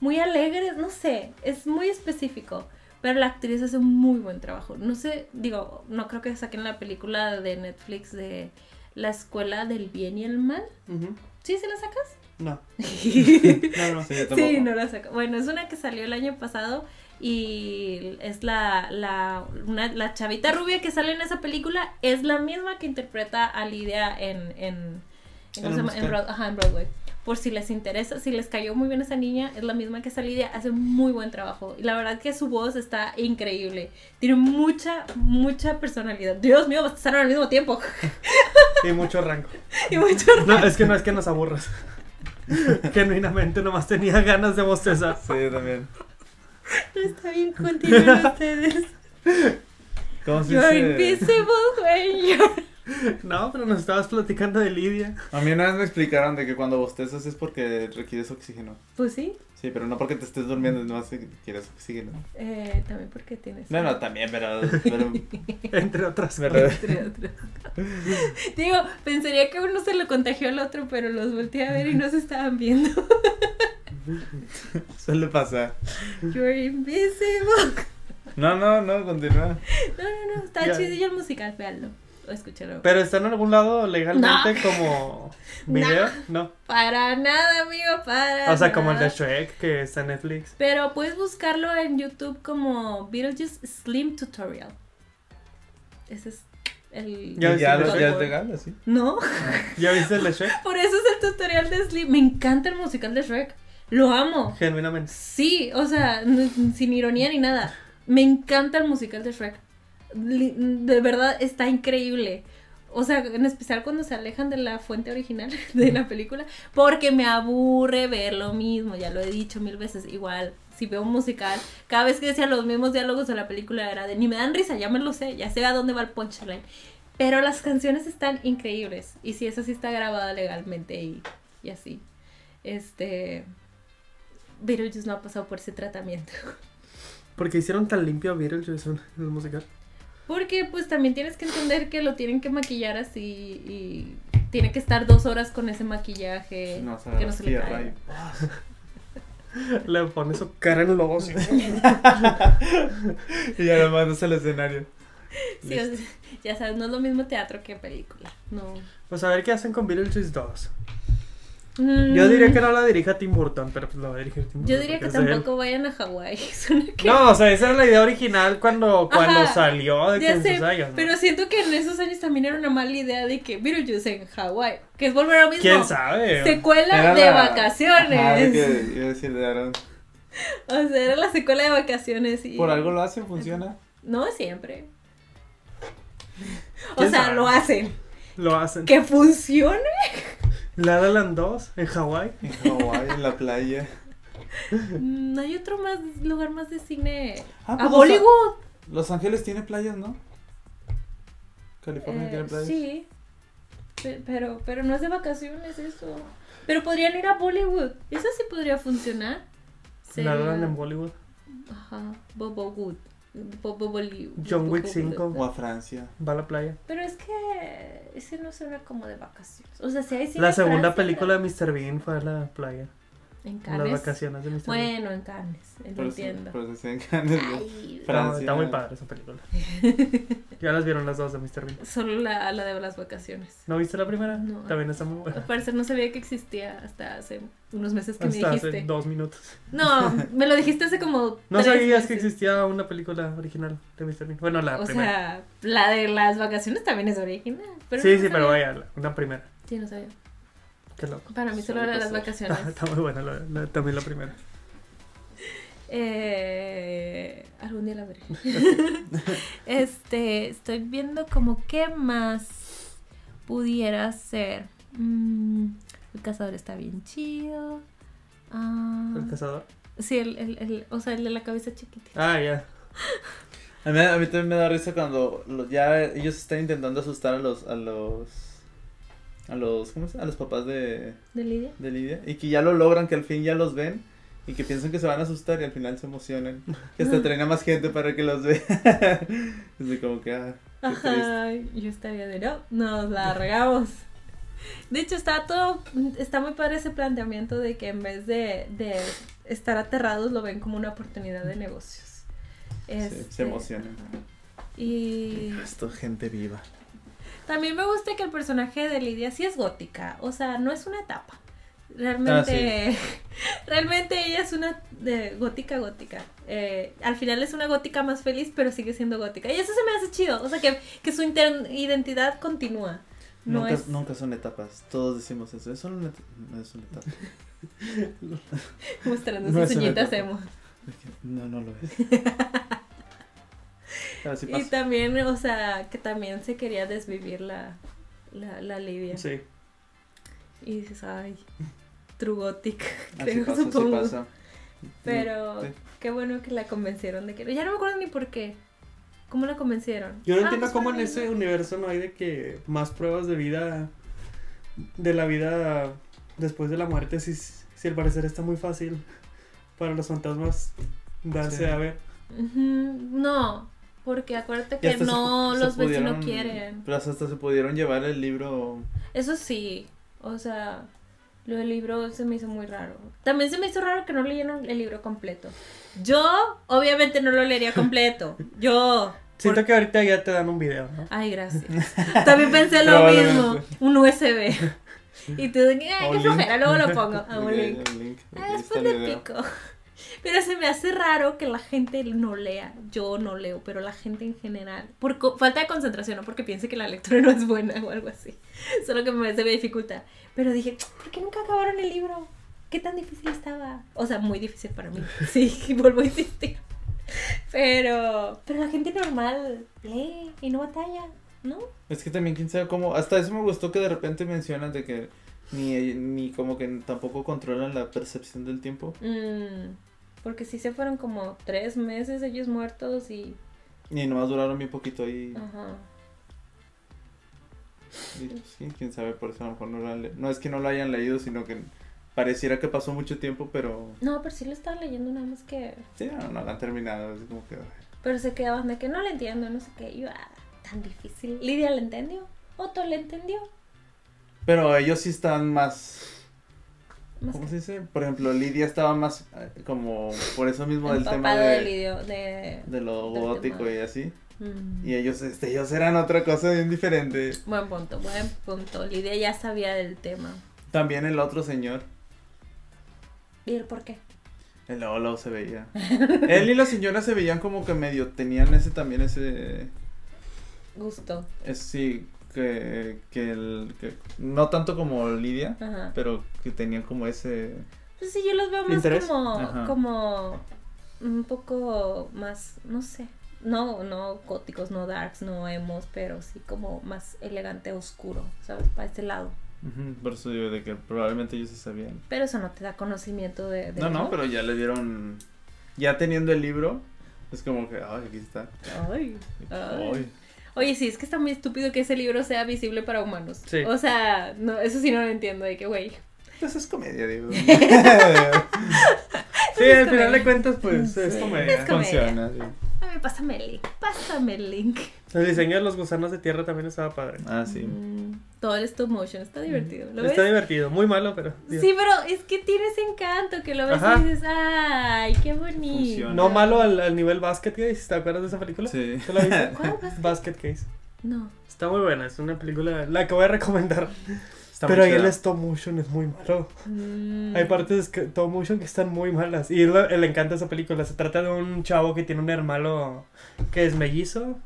muy alegres, no sé, es muy específico. pero la actriz hace un muy buen trabajo. No sé, digo, no creo que saquen la película de Netflix de la escuela del bien y el mal. ¿Sí, se la sacas? No. sí, No, no. Sí, tampoco. no la saco. Bueno, es una que salió el año pasado y es la, la, una- la chavita rubia que sale en esa película, es la misma que interpreta a Lidia en, en, en, Broadway. Por si les interesa, si les cayó muy bien esa niña, es la misma que esa Lidia, hace muy buen trabajo. Y la verdad que su voz está increíble. Tiene mucha, mucha personalidad. Dios mío, están al mismo tiempo. Y mucho rango. y mucho No, es que no es que nos aburras. Genuinamente nomás tenía ganas de bostezar. Sí, yo también. Está bien, continúen ustedes. ¿Cómo se You're dice? invisible when you're... No, pero nos estabas platicando de Lidia. A mí una vez me explicaron de que cuando bostezas es porque requieres oxígeno. Pues sí, Sí, pero no porque te estés durmiendo, no que quieres oxígeno. eh, también porque tienes... No, no, también, pero... pero Entre otras re- Entre otros. Digo, pensaría que uno se lo contagió al otro, pero los volteé a ver y no se estaban viendo. suele pasar. You're invisible. No, no, no, continúa. No, no, no, está Ya. chidillo el musical, véanlo. O escúchalo. Pero está en algún lado legalmente como video, no. Para nada, amigo, para O sea, como el de. Shrek que está en Netflix. Pero puedes buscarlo en YouTube como Beetlejuice Slim Tutorial. Ese es el... Ya ¿Y ya, el ya de es legal, así? ¿No? ¿Ya viste el de Shrek? Por eso es el tutorial de Slim. Me encanta el musical de Shrek. Lo amo. Genuinamente. Sí, o sea, sin ironía ni nada. Me encanta el musical de Shrek. De verdad está increíble. O sea, en especial cuando se alejan de la fuente original de la película, porque me aburre ver lo mismo, ya lo he dicho mil veces, igual, si veo un musical, cada vez que decía los mismos diálogos de la película era de, ni me dan risa, ya me lo sé, ya sé a dónde va el punchline. Pero las canciones están increíbles, y si eso sí está grabada legalmente y, y así. Este... Beetlejuice no ha pasado por ese tratamiento. Porque hicieron tan limpio a Beetlejuice en el musical. Porque pues también tienes que entender que lo tienen que maquillar así y tiene que estar dos horas con ese maquillaje No, o sea, que no se le cae. y- Le pone su cara en los ojos. Y ya lo mandas al escenario. Sí, o sea, ya sabes, no es lo mismo teatro que película. No. Pues a ver qué hacen con Beetlejuice 2. Mm, Yo diría que no la dirija Tim Burton, pero pues la va a dirigir Tim Burton. Yo diría que él. tampoco vayan a Hawái. Que- No, o sea, esa era la idea original cuando, cuando Ajá, salió de que Ya en sé, sus años. ¿no? pero siento que en esos años también era una mala idea de que Beetlejuice en Hawái, que es volver a lo mismo. ¿Quién sabe? Secuela Era de la- vacaciones. Ajá, de que iba a decir de Aaron. O sea, era la secuela de vacaciones y... Por algo lo hacen, funciona. No siempre. O ¿Quién sea, sabe? lo hacen. Lo hacen. Que funcione. La La Land 2 en Hawái. En Hawái, en la playa. Mm, hay otro más lugar más de cine. Ah, a pues, Bollywood. Los Ángeles tiene playas, ¿no? California Eh, tiene playas. sí. Pe- Pero, pero no es de vacaciones eso. Pero podrían ir a Bollywood. Eso sí podría funcionar. La La en Bollywood. Ajá. Bobo Bollywood. John Wick Bobo- 5. O a Francia. Va a la playa. Pero es que ese no suena como de vacaciones. O sea, si hay La segunda Francia, película de Mr. Bean fue a la playa. En En las Cannes. vacaciones de Mr. Bean. Bueno, en eso, Entiendo. se encantan. Ay, Está, Francia. está muy padre esa película. ya las vieron las dos de Mr. Bean. Solo la, la de las vacaciones. ¿No viste la primera? No. También está muy buena. Al parecer no sabía que existía hasta hace unos meses que me Hasta dijiste. hace dos minutos. No, me lo dijiste hace como. ¿No tres sabías que existía una película original de Mr. Bean? Bueno, la O primera. sea, la de las vacaciones también es original. Pero sí, no sí, pero vaya, la- una primera. Sí, no sabía. Qué loco. Para mí solo era las vacaciones. está muy buena la- la- también la primera. Eh, algún día la veré. este, estoy viendo como qué más pudiera ser. Mm, el cazador está bien chido. Ah, El cazador. sí, el, el, el- o sea, el de la cabeza chiquitita. Ah, ya. A mí, a mí también me da risa cuando lo- ya ellos están intentando asustar a los a los a los ¿cómo se a los papás de, ¿De Lidia? de Lidia y que ya lo logran que al fin ya los ven y que piensan que se van a asustar y al final se emocionan que hasta traen a más gente para que los vea es como que ah, qué triste. Ajá, yo estaría de no, nos la regamos. De hecho, está todo, está muy padre ese planteamiento de que en vez de, de estar aterrados lo ven como una oportunidad de negocios. Sí, Este, se emociona. Y Esto, gente viva. También me gusta que el personaje de Lidia sí es gótica, o sea, no es una etapa. Realmente, realmente ella es una de gótica gótica. Eh, al final es una gótica más feliz, pero sigue siendo gótica. Y eso se me hace chido, o sea, que, que su inter- identidad continúa. No nunca, es nunca son etapas. Todos decimos eso. Es solo una, no es una etapa. mostrando no sus uñitas emo. No, no lo es. Y también, o sea, que también se quería desvivir la, la, la Lidia. Sí. Y dices, ay, true gothic, Así creo, pasa, así supongo. pasa. Pero Sí. qué bueno que la convencieron de que... Ya no me acuerdo ni por qué. ¿Cómo la convencieron? Yo no Ah, entiendo pues cómo en ese universo no hay de que más pruebas de vida, de la vida después de la muerte, si, si al parecer está muy fácil para los fantasmas darse Sí. a ver. No, porque acuérdate que se no pu- se los vecinos pudieron- quieren. Pero hasta se pudieron llevar el libro. Eso sí, o sea, lo del libro se me hizo muy raro. También se me hizo raro que no leyeron el libro completo. Yo, obviamente, no lo leería completo. Yo. Siento por- que ahorita ya te dan un video, ¿no? Ay, gracias. También pensé lo mismo. Un USB. Y tú de ay, qué flojera, luego lo pongo. A un link. Ah, después video. pico. Pero se me hace raro que la gente no lea. Yo no leo, pero la gente en general. Por falta de concentración, no porque piense que la lectura no es buena o algo así. Solo que me, se me dificulta. Pero dije, ¿por qué nunca acabaron el libro? ¿Qué tan difícil estaba? O sea, muy difícil para mí. Sí, vuelvo a insistir. Pero, pero la gente normal lee y no batalla, ¿no? Es que también quién sabe cómo. Hasta eso me gustó que de repente mencionan de que ni, ni como que tampoco controlan la percepción del tiempo. Mm, porque sí se fueron como tres meses ellos muertos y... Y nomás duraron bien poquito ahí. Ajá. y, sí, quién sabe, por eso a lo mejor no lo han le- No es que no lo hayan leído, sino que pareciera que pasó mucho tiempo, pero. No, pero sí lo estaba leyendo nada más que... Sí, no, no lo han terminado. Así como que. Pero se quedaban de que no le entiendo, no sé qué. Yo, ah, tan difícil. ¿Lidia le entendió? ¿Otto le entendió? Pero ellos sí están más. ¿Cómo se dice? Por ejemplo, Lidia estaba más eh, como por eso mismo del tema empapado del de, video, de... de lo gótico y así. Mm. Y ellos, este, ellos eran otra cosa bien diferente. Buen punto, buen punto. Lidia ya sabía del tema. También el otro señor, ¿Y el por qué? el Olo se veía. Él y la señora se veían como que medio tenían ese también ese, Gusto. ese sí, que, que el, que no tanto como Lidia, Ajá. pero que tenían como ese, Pues sí, yo los veo más ¿Interés? como, Ajá. como un poco más, no sé, no, no góticos, no darks, no emos, pero sí como más elegante, oscuro, ¿sabes? Para ese lado. Por eso digo de que probablemente ellos se sabían. Pero eso no te da conocimiento de... de No, no, pero ya le dieron, ya teniendo el libro, es como que, ay, aquí está. Ay, ay. Ay. Oye, sí, es que está muy estúpido que ese libro sea visible para humanos. Sí. O sea, no, eso sí no lo entiendo, de que, güey. Pues es comedia, digo. Sí, al final de cuentas, pues es Sí. comedia. Es comedia. Funciona, sí. A ver, pásame el link, pásame el link. El diseño de los gusanos de tierra también estaba padre. Ah, sí. Mm, todo el stop motion, está divertido. ¿Lo Está ves? divertido, muy malo, pero. Sí, pero es que tiene ese encanto que lo ves Ajá. y dices, ay, qué bonito. Funciona. No malo al, al nivel Basket Case, ¿te acuerdas de esa película? Sí. ¿Tú la viste? ¿Cuál Basket? Basket Case. No. Está muy buena, es una película, la que voy a recomendar. Está pero ahí el stop motion es muy malo. Mm. Hay partes que stop motion que están muy malas. Y lo- le encanta esa película. Se trata de un chavo que tiene un hermano que es mellizo.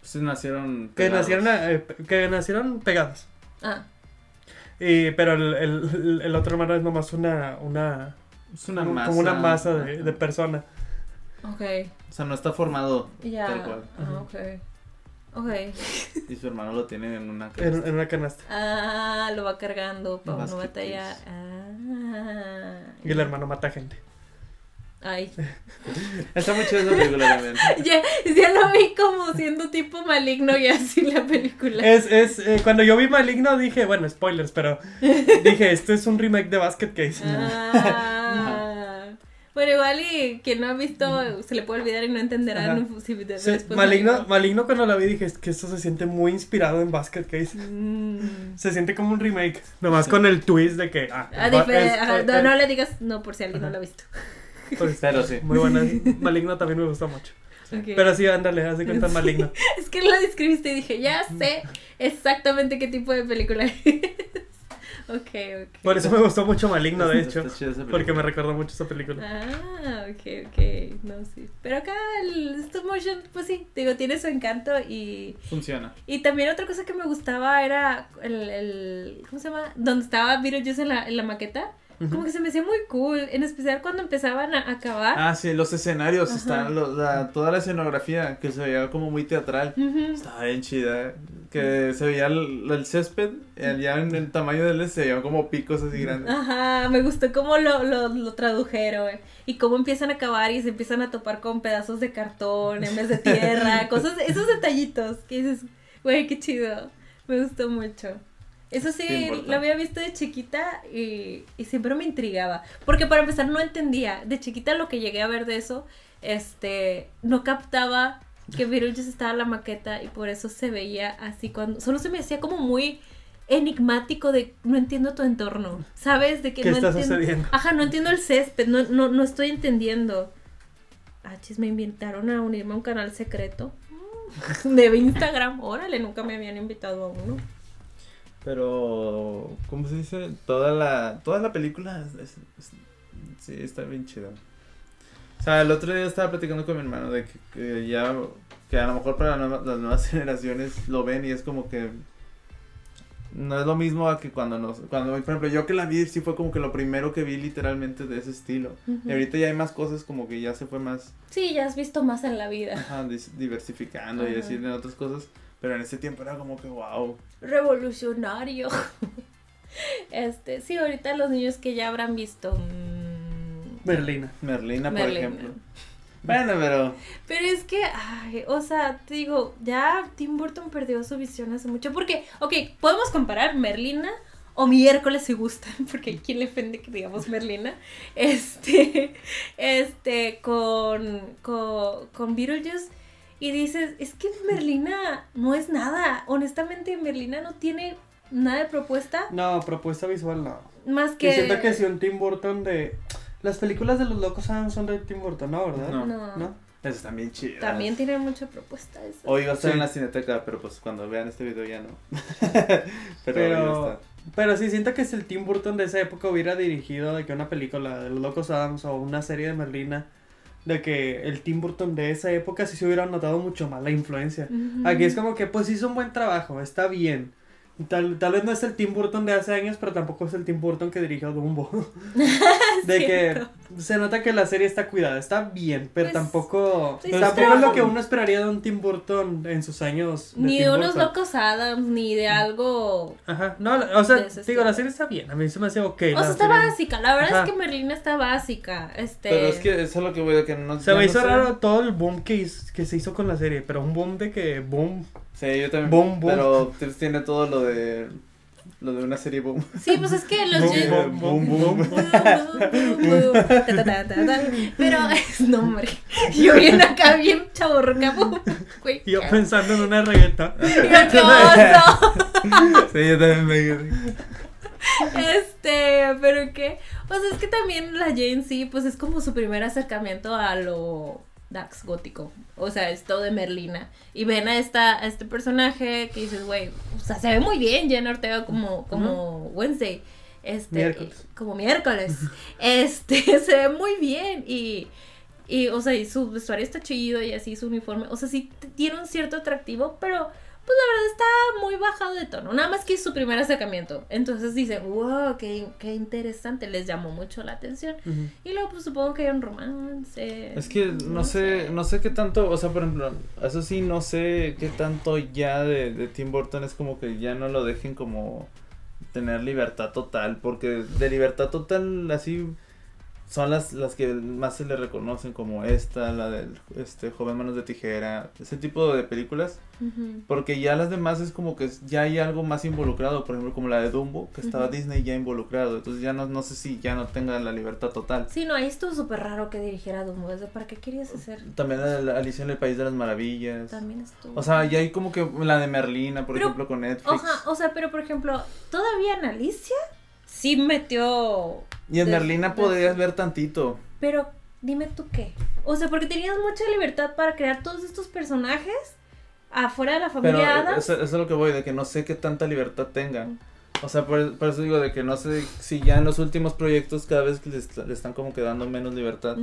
Pues nacieron. Que pegados. nacieron, eh, que nacieron pegados. Ah, Y, pero el, el, el otro hermano es nomás una, una, Es una como masa. como una masa de, de persona. ok. O sea, no está formado Ya. tal cual. Ah, ok. Ok. Y su hermano lo tiene en una En, canasta. en una canasta. Ah, lo va cargando para no Basket batallar. Ah. Y el hermano mata gente. Ay. Está muy chida esa película también. Ya, ya lo vi como siendo tipo maligno y así la película. Es, es, eh, cuando yo vi Maligno dije, bueno, spoilers, pero dije, esto es un remake de Basket Case. Ah. Bueno, igual y quien no ha visto se le puede olvidar y no entenderá no- si de- Sí, después maligno, maligno cuando la vi dije, es que esto se siente muy inspirado en Basket Case. Mm. Se siente como un remake, nomás con el twist de que... Ah, va- dife- es- ajá, no, no le digas no por si alguien no lo ha visto. pues, Pero sí. Muy buena. Maligno también me gusta mucho. Pero sí, ándale, haz de cuenta maligno. Es que lo describiste y dije, ya sé exactamente qué tipo de película es. Ok, ok. Por eso me gustó mucho maligno, de hecho. Porque me recordó mucho esa película. Ah, ok, ok. No, sí. Pero acá el stop motion, pues sí, digo, tiene su encanto y... Funciona. Y también otra cosa que me gustaba era el... el ¿Cómo se llama? Donde estaba Beetlejuice en la, en la maqueta. Como que se me hacía muy cool, en especial cuando empezaban a acabar. Ah, sí, los escenarios, Ajá. están, lo- la- toda la escenografía que se veía como muy teatral. Ujú. Estaba bien chida. Que se veía el, el césped, ya en el tamaño del se veían como picos así grandes. Ajá, me gustó cómo lo, lo, lo tradujeron eh, y cómo empiezan a acabar y se empiezan a topar con pedazos de cartón en vez de tierra, cosas, esos detallitos que dices, güey, qué chido, me gustó mucho. Eso sí, lo había visto de chiquita y, y siempre me intrigaba, porque para empezar no entendía, de chiquita lo que llegué a ver de eso, este, no captaba que Beetlejuice estaba en la maqueta y por eso se veía así cuando, solo se me hacía como muy enigmático de no entiendo tu entorno, ¿sabes? De que ¿Qué no está entiendo, sucediendo? Ajá, no entiendo el césped, no, no, no estoy entendiendo. Ah, chis, me invitaron a unirme a un canal secreto de Instagram. Órale, nunca me habían invitado a uno. Pero, ¿cómo se dice? Toda la, toda la película es- es- sí, está bien chida. O sea, el otro día estaba platicando con mi hermano de que, que ya, que a lo mejor para la las nuevas generaciones lo ven y es como que no es lo mismo a que cuando nos, cuando, por ejemplo, yo que la vi sí fue como que lo primero que vi literalmente de ese estilo. Ujú. Y ahorita ya hay más cosas como que ya se fue más Sí, ya has visto más en la vida. ajá, diversificando y Ajá. decir en otras cosas. Pero en ese tiempo era como que wow. Revolucionario. Este, sí, ahorita los niños que ya habrán visto. mm, Merlina. Merlina, por Merlina. ejemplo. Bueno, pero Pero es que, ay, o sea, te digo, ya Tim Burton perdió su visión hace mucho. Porque, ok, podemos comparar Merlina o Miércoles si gustan, porque ¿quién le ofende que digamos Merlina? Este, este, con, con, con Beetlejuice. Y dices, es que Merlina no es nada. Honestamente, Merlina no tiene nada de propuesta No, propuesta visual no. más Que que... siento que si un Tim Burton de. Las películas de los locos Adams son de Tim Burton, ¿no? ¿Verdad? No. No, ¿No? esas también chidas. también tiene mucha propuesta. eso. Hoy va a estar Sí. en la cineteca, pero pues cuando vean este video ya no. pero, Pero, pero sí siento que si el Tim Burton de esa época hubiera dirigido de que una película de los locos Adams o una serie de Merlina, de que el Tim Burton de esa época sí se hubiera notado mucho más la influencia. Ujú. Aquí es como que pues hizo un buen trabajo, está bien. Tal, tal vez no es el Tim Burton de hace años, pero tampoco es el Tim Burton que dirigió Dumbo. de que se nota que la serie está cuidada, está bien, pero Pues, tampoco, sí, tampoco es lo que uno esperaría de un Tim Burton en sus años. Ni Tim de unos Burton. locos Adams, ni de algo. Ajá, no, o sea, digo, la estilo. serie está bien, a mí se me hace ok. O la sea, está serie- básica. La verdad Ajá. es que Merlina está básica. Este. Pero es que eso es lo que voy a que no Se me no hizo sé. raro todo el boom que, hiz- que se hizo con la serie, pero un boom de que boom. Sí, yo también. Boom, boom. Pero tiene todo lo de lo de una serie boom. Sí, pues es que los. Boom, boom, boom, boom. Boom, boom, boom. Ta, ta, ta, ta, ta. Pero es. No, hombre. Yo viendo acá bien chaborroca. yo pensando en una reggaeta. qué oso. sí, yo también me Este, pero qué. Sea, es que también la Jane sí, pues es como su primer acercamiento a lo Dax gótico. O sea, esto de Merlina. Y ven a esta, a este personaje que dices, güey, o sea, se ve muy bien Jenna Ortega como, como Wednesday. Este, Miércoles. Como miércoles. Este, se ve muy bien. Y, y, o sea, y su vestuario está chido y así su uniforme. O sea, sí tiene un cierto atractivo, pero pues la verdad está muy bajado de tono. Nada más que es su primer acercamiento. Entonces dicen, wow, qué, qué interesante. Les llamó mucho la atención. Y luego, pues supongo que hay un romance. Es que no sé, no sé qué tanto, o sea, por ejemplo, eso sí, no sé qué tanto ya de, de Tim Burton es como que ya no lo dejen como tener libertad total, porque de libertad total así son las, las que más se le reconocen como esta, la del este joven manos de tijera, ese tipo de películas, Ujú. porque ya las demás es como que ya hay algo más involucrado, por ejemplo como la de Dumbo, que estaba Ujú. Disney ya involucrado, entonces ya no, no sé si ya no tenga la libertad total. Sí, no, ahí estuvo súper raro que dirigiera Dumbo. O sea, ¿Para qué querías hacer? También la de la Alicia en el País de las Maravillas. También estuvo. O sea, ya hay como que la de Merlina, por Pero, ejemplo, con Netflix. Oja, o sea, pero por ejemplo, todavía en Alicia sí metió. y en de- Merlina de- podrías ver tantito. Pero dime tú qué. O sea, porque tenías mucha libertad para crear todos estos personajes afuera de la Pero familia eh, Adams. eso, eso es lo que voy, de que no sé qué tanta libertad tengan. O sea, por, por eso digo de que no sé si ya en los últimos proyectos cada vez que les, le están como que dando menos libertad.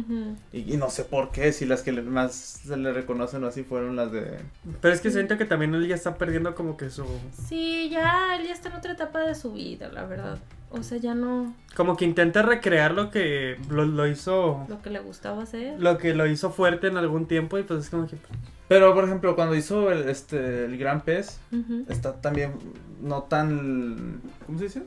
Y, y no sé por qué, si las que le- más se le reconocen o así fueron las de... Pero es que siento que también él ya está perdiendo como que su... Sí, ya, él ya está en otra etapa de su vida, la verdad. O sea, ya no Como que intenta recrear lo que lo, lo hizo... lo que le gustaba hacer. Lo que lo hizo fuerte en algún tiempo y pues es como que... Pero, por ejemplo, cuando hizo el, este, el Gran Pez, está también no tan... ¿Cómo se dice?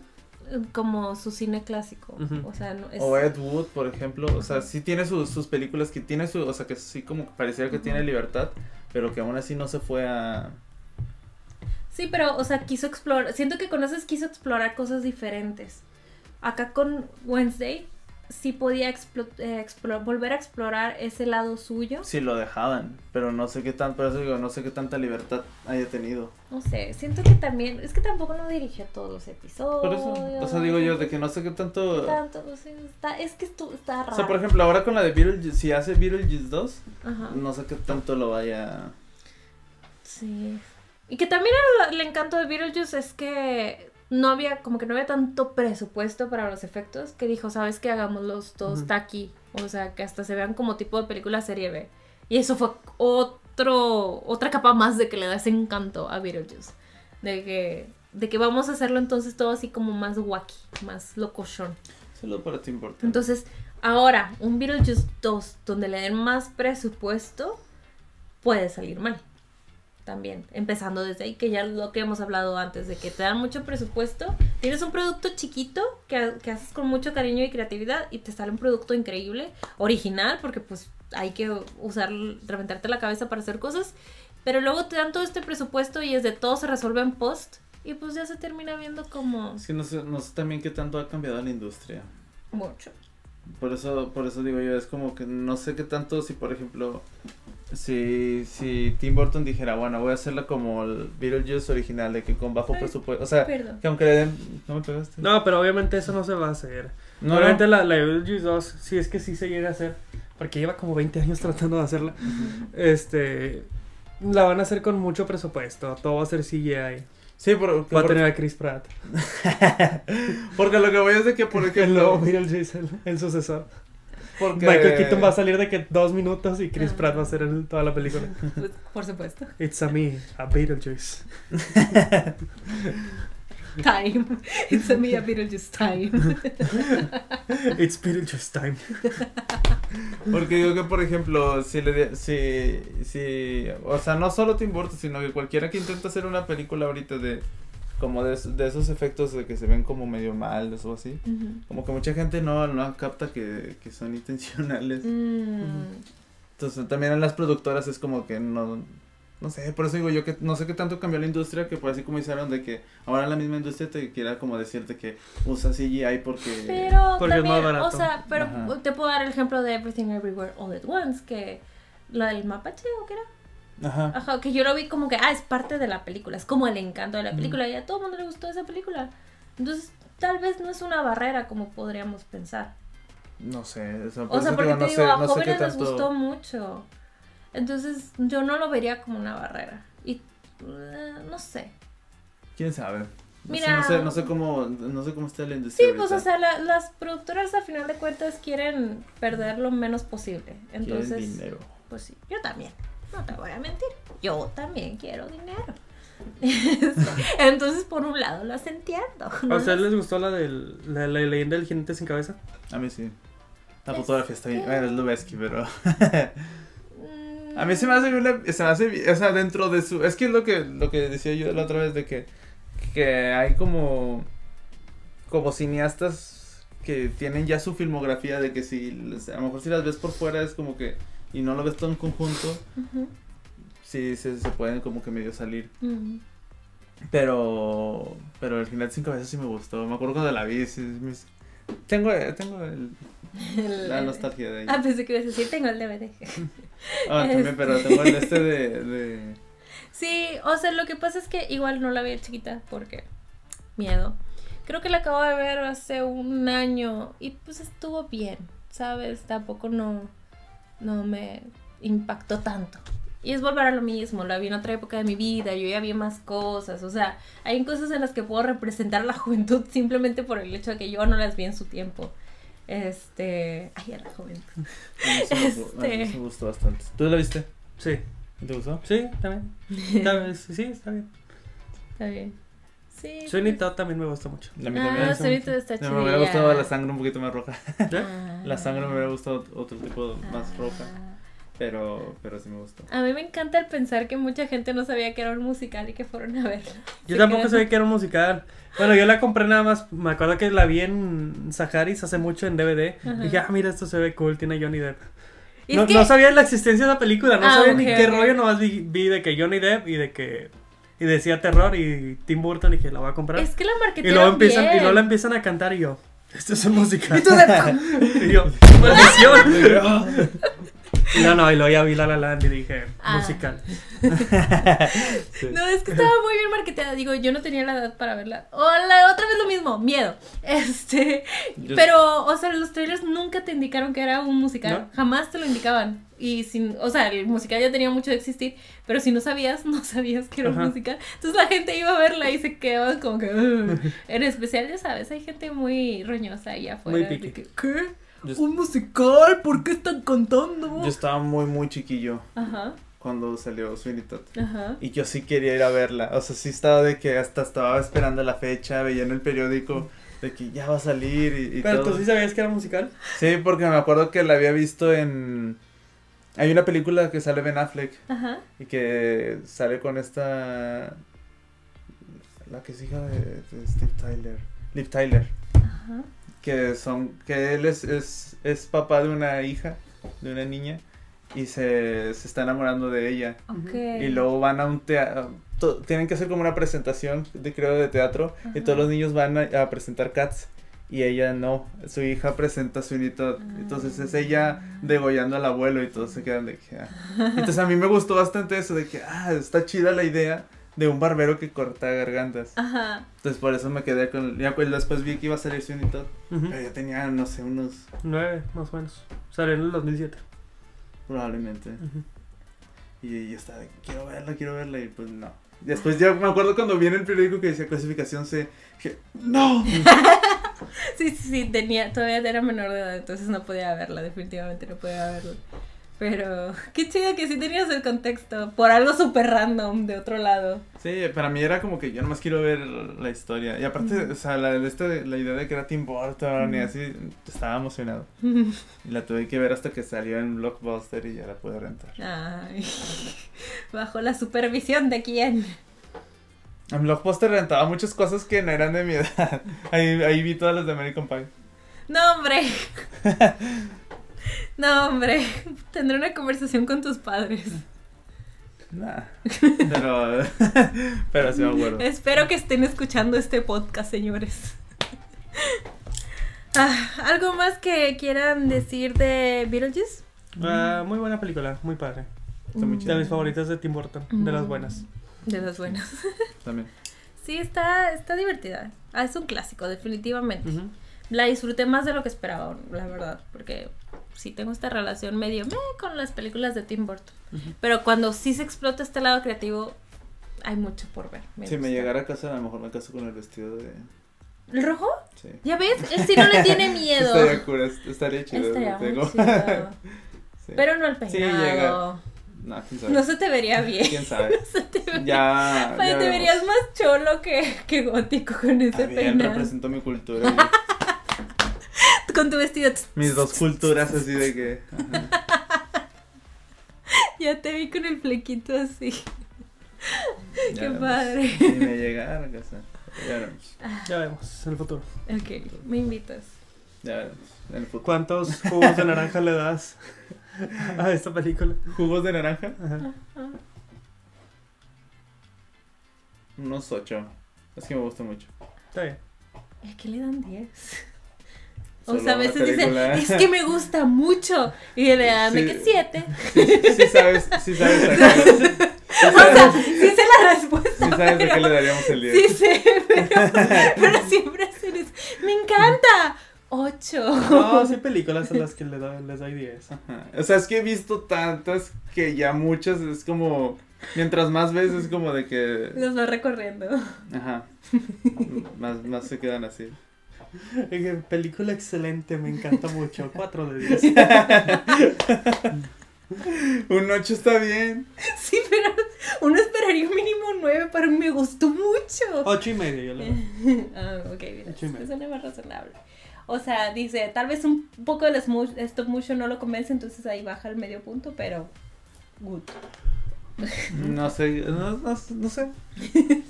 Como su cine clásico. O sea, no es. O Ed Wood, por ejemplo, o sea, sí tiene sus, sus películas que tiene su, o sea, que sí como que pareciera que tiene libertad, pero que aún así no se fue a... Sí, pero, o sea, quiso explorar. Siento que con esas quiso explorar cosas diferentes. Acá con Wednesday sí podía explo- eh, explo- volver a explorar ese lado suyo. Sí lo dejaban, pero no sé qué tan, por eso digo, no sé qué tanta libertad haya tenido. No sé, siento que también. Es que tampoco no dirigió todos los episodios. Por eso, o sea, digo yo, de que no sé qué ¿Qué tanto... tanto? O sea, está, es que esto está raro. O sea, por ejemplo, ahora con la de Beetlejuice, si hace Beetlejuice 2, Ajá. no sé qué tanto lo vaya... Sí. Y que también el, el encanto de Beetlejuice es que no había, como que no había tanto presupuesto para los efectos, que dijo, ¿sabes qué? Hagámoslos todos Ujú. aquí. O sea, que hasta se vean como tipo de película serie B. Y eso fue otro, otra capa más de que le da ese encanto a Beetlejuice. De que, de que vamos a hacerlo entonces todo así como más wacky, más locochón. Solo para Burton. Entonces, ahora, un Beetlejuice 2 donde le den más presupuesto puede salir mal. También, empezando desde ahí, que ya lo que hemos hablado antes, de que te dan mucho presupuesto, tienes un producto chiquito que, que haces con mucho cariño y creatividad y te sale un producto increíble, original, porque pues hay que usar, reventarte la cabeza para hacer cosas, pero luego te dan todo este presupuesto y es de todo se resuelve en post y pues ya se termina viendo como Es que no sé, no sé también qué tanto ha cambiado la industria. mucho. Por eso, por eso digo yo, es como que no sé qué tanto si, por ejemplo, si, si Tim Burton dijera, bueno, voy a hacerla como el Beetlejuice original, de que con bajo Ay, presupuesto, o sea, Perdón. que aunque le den, ¿no me pegaste? No, pero obviamente eso no se va a hacer. no, obviamente no. la, la Beetlejuice 2, sí es que sí se llega a hacer, porque lleva como 20 años tratando de hacerla. Este, la van a hacer con mucho presupuesto, todo va a ser CGI. Sí, por- Va a tener a Chris Pratt. porque lo que voy es de que, por El nuevo ejemplo, Beetlejuice, el, el sucesor. Porque... Michael Keaton va a salir de que dos minutos y Chris Ah. Pratt va a ser toda la película. Pues, por supuesto. It's a me, a Beetlejuice. Time. It's a me a Beetlejuice time. It's Beetlejuice time. Porque digo que, por ejemplo, si le di- si, si, o sea, no solo Tim Burton, sino que cualquiera que intenta hacer una película ahorita de, como de, es- de esos efectos de que se ven como medio mal o así, como que mucha gente no, no capta que, que son intencionales. Mm, Entonces también en las productoras es como que no, no sé, por eso digo yo que no sé qué tanto cambió la industria, que por así como hicieron de que ahora la misma industria te quiera como decirte que usa CGI porque... Pero Porque es también, más barato. o sea, pero Ajá. te puedo dar el ejemplo de Everything Everywhere All at Once, que lo del mapache o qué era, Ajá. ajá, que yo lo vi como que, ah, es parte de la película, es como el encanto de la película y a todo el mundo le gustó esa película. Entonces, tal vez no es una barrera como podríamos pensar. No sé, o sea, por O sea, porque digo, te no digo, sé, a no jóvenes les tanto... gustó mucho. Entonces, yo no lo vería como una barrera. Y eh, no sé. ¿Quién sabe? No sé, Mira- no sé, no sé cómo, no sé cómo está la industria. Sí, pues o sea, la- las productoras a final de cuentas quieren perder lo menos posible. Entonces, dinero. pues sí, yo también. No te voy a mentir. Yo también quiero dinero. Entonces, por un lado, las entiendo. ¿A ustedes les gustó la de la, la leyenda del jinete sin cabeza? A mí sí. La Es fotografía está bien. que- Bueno, es Lubeski, pero. Mm, A mí se me hace bien. Se me hace bien, O sea, dentro de su. Es que es lo que, lo que decía yo la otra vez de que. Que hay como. Como cineastas que tienen ya su filmografía de que si. les- A lo mejor si las ves por fuera es como que. Y no lo ves todo en conjunto. Sí, se, se pueden como que medio salir. Pero. Pero el jinete sin cabeza sí me gustó. Me acuerdo cuando la vi. sí, me- tengo tengo el- la nostalgia de ahí. Ah, pensé que ibas a decir, tengo el DVD. Ah, también, pero tengo el este de. de... Sí, o sea, lo que pasa es que igual no la vi chiquita porque miedo. Creo que la acabo de ver hace un año y pues estuvo bien, ¿sabes? Tampoco no no me impactó tanto. Y es volver a lo mismo, la vi en otra época de mi vida, yo ya vi más cosas, o sea, hay cosas en las que puedo representar la juventud simplemente por el hecho de que yo no las vi en su tiempo. Este, ay, era la juventud. A a mí Este. me gustó bastante. ¿Tú la viste? Sí, ¿Te gustó? sí, también. Está bien, sí, sí, está bien. Está bien. Sí. Sweeney Todd también me gusta mucho. A mí Ah, también. Sweeney Todd está Me hubiera gustado la sangre un poquito más roja. Ah. La sangre me hubiera gustado otro tipo más Ah. roja. Pero, pero sí me gustó. A mí me encanta el pensar que mucha gente no sabía que era un musical y que fueron a verlo. Yo Se tampoco sabía que era un musical. Bueno, yo la compré nada más. Me acuerdo que la vi en Saharis hace mucho en DVD. Ajá. Dije, ah, mira, esto se ve cool, tiene Johnny Depp. Y No, que- no sabía la existencia de la película, no Ah, sabía ni qué rollo, nomás vi, vi de que Johnny Depp y de que. Y decía terror y Tim Burton y que la voy a comprar. Es que la y marketearon luego empiezan, y bien. luego la empiezan a cantar y yo. Esto es un musical. Y tú de- y yo, maldición. No, no, y luego ya vi La La Land y dije, Ah. musical. Sí. No, es que estaba muy bien marketeada. Digo, yo no tenía la edad para verla. O la otra vez lo mismo, miedo. Este. Yo- Pero, o sea, los trailers nunca te indicaron que era un musical. ¿No? Jamás te lo indicaban. Y sin, o sea, el musical ya tenía mucho de existir. Pero si no sabías, no sabías que era un musical. Entonces la gente iba a verla y se quedaba como que. En especial, ya sabes, hay gente muy roñosa ahí afuera. Muy de picky. que, ¿Qué? Yo- ¿Un musical? ¿Por qué están cantando? Yo estaba muy, muy chiquillo Ajá, cuando salió Sweeney Todd. ajá. Y yo sí quería ir a verla. O sea, sí estaba de que hasta estaba esperando la fecha, veía en el periódico de que ya va a salir y, y Pero todo. tú sí sabías que era musical. Sí, porque me acuerdo que la había visto en... Hay una película que sale Ben Affleck Ajá. y que sale con esta... La que es hija de, de Steve Tyler. Liv Tyler. Ajá. Que son... Que él es, es, es papá de una hija, de una niña. Y se, se está enamorando de ella. Ok. Y luego van a un teatro. Tienen que hacer como una presentación, de, creo, de teatro. Y todos los niños van a, a presentar Cats. Y ella no. Su hija presenta Sweeney Todd. Entonces es ella degollando al abuelo y todos se quedan de que. ah. Entonces a mí me gustó bastante eso de que, ah, está chida la idea de un barbero que corta gargantas. Ajá. Entonces por eso me quedé con. Ya pues después vi que iba a salir Sweeney Todd. Ujú. Pero ya tenía, no sé, unos. Nueve, más o menos. Salió en el 2007. Probablemente. Ujú. Y yo estaba de que quiero verla, quiero verla. Y pues no. Después ya me acuerdo cuando vi en el periódico que decía clasificación C. Dije, ¡No! Sí, sí, sí, tenía, todavía era menor de edad, entonces no podía verla, definitivamente no podía verla. Pero qué chido que sí tenías el contexto, por algo súper random de otro lado. Sí, para mí era como que yo nomás quiero ver la historia. Y aparte, o sea, la, esta, la idea de que era Tim Burton y así, estaba emocionado. Y la tuve que ver hasta que salió en Blockbuster y ya la pude rentar. Ay, bajo la supervisión de quién. En Blockbuster rentaba muchas cosas que no eran de mi edad. Ahí, ahí vi todas las de American Pie. No, hombre. No, hombre. Tendré una conversación con tus padres. Nah. Pero, pero sí me acuerdo. Espero que estén escuchando este podcast, señores. Ah, ¿Algo más que quieran decir de Beetlejuice? Ah, muy buena película, muy padre. Está muy De mis favoritas de Tim Burton, de las Mm. buenas. De las buenas. También. Sí, está, está divertida. Ah, es un clásico, definitivamente. La disfruté más de lo que esperaba, la verdad, porque sí tengo esta relación medio meh con las películas de Tim Burton. Pero cuando sí se explota este lado creativo, hay mucho por ver. si me llegara a casa, a lo mejor me caso con el vestido de. ¿El rojo? Sí. ¿Ya ves? Él sí no le tiene miedo. Estaría cura, estaría chido. Estaría muy tengo- chido. Sí. Pero no el Sí, peinado. llega. No, quién sabe. no se te vería bien. ¿Quién sabe? Se te vería- Ya. Te vemos. verías más cholo que, que gótico con ese Está bien, peinado. represento mi cultura. Con tu vestido. mis dos culturas así de que. ajá, Ya te vi con el flequito así. ya Qué vemos. padre. Si me llegara a casa. Ya veremos. Ya vemos, en el futuro. Ok, me invitas. Ya veremos. En el futuro. ¿Cuántos jugos de naranja le das a esta película? ¿Jugos de naranja? Ajá. Unos ocho. Es que me gusta mucho. Está bien. ¿A qué le dan 10? O sea, a veces dicen, es que me gusta mucho. Y le dan de Sí. que 7. Sí, sí sabes, sí sabes qué, sí O sea, sí sé la respuesta. sí sabes a qué pero- le daríamos el 10. Sí sé, pero, pero siempre hacen eso. Me encanta. 8. No, sí, películas a las que le doy- les doy 10. Ajá. O sea, es que he visto tantas que ya muchas es como. Mientras más ves, es como de que. Los va recorriendo. Ajá. más, más se quedan así. Película excelente, me encanta mucho. 4 de 10. Un 8 está bien. Sí, pero uno esperaría un mínimo 9 para un me gustó mucho. 8 y medio, yo le doy. ah, ok, mira, Ocho y medio. es una más razonable. O sea, dice, tal vez un poco smu- stop motion no lo convence, entonces ahí baja el medio punto, pero good. No sé, no, no, no sé.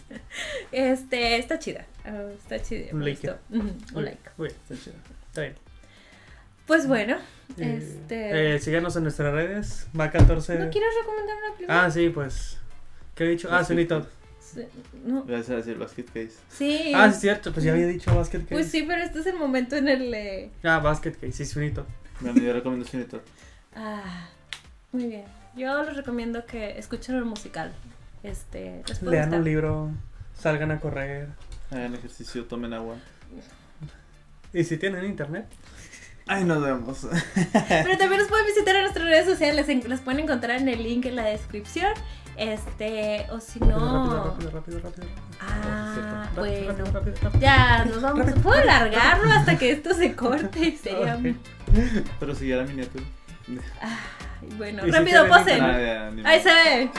Este, está chida. ah, está chida. Un like. un like. Uy, está bien. Pues bueno, Eh, este. eh, síganos en nuestras redes. Va 14. ¿No quieres recomendar una película? Ah, sí, pues. ¿Qué he dicho? Ah. Sí, No. Voy a decir Basket Case. Sí. Ah, sí, es cierto. Pues ya había dicho Basket Case. Pues sí, pero este es el momento en el. eh, Ah, Basket Case, sí, Todd. Bueno, yo recomiendo Todd. Ah, muy bien. Yo les recomiendo que escuchen el musical. Este, Lean gustar. un libro, salgan a correr. Hagan ejercicio, tomen agua. Y si tienen internet. Ay, nos vemos. Pero también nos pueden visitar en nuestras redes sociales. Las pueden encontrar en el link en la descripción. Este, o si no. Rápido, rápido, rápido, rápido. Ah, Rápido, bueno. rápido, rápido, rápido. Ya, nos vamos. Puedo alargarlo hasta que esto se corte. Sería. Pero si ya era miniatura. Ay, bueno, rápido, posen. Ni Ahí se ve.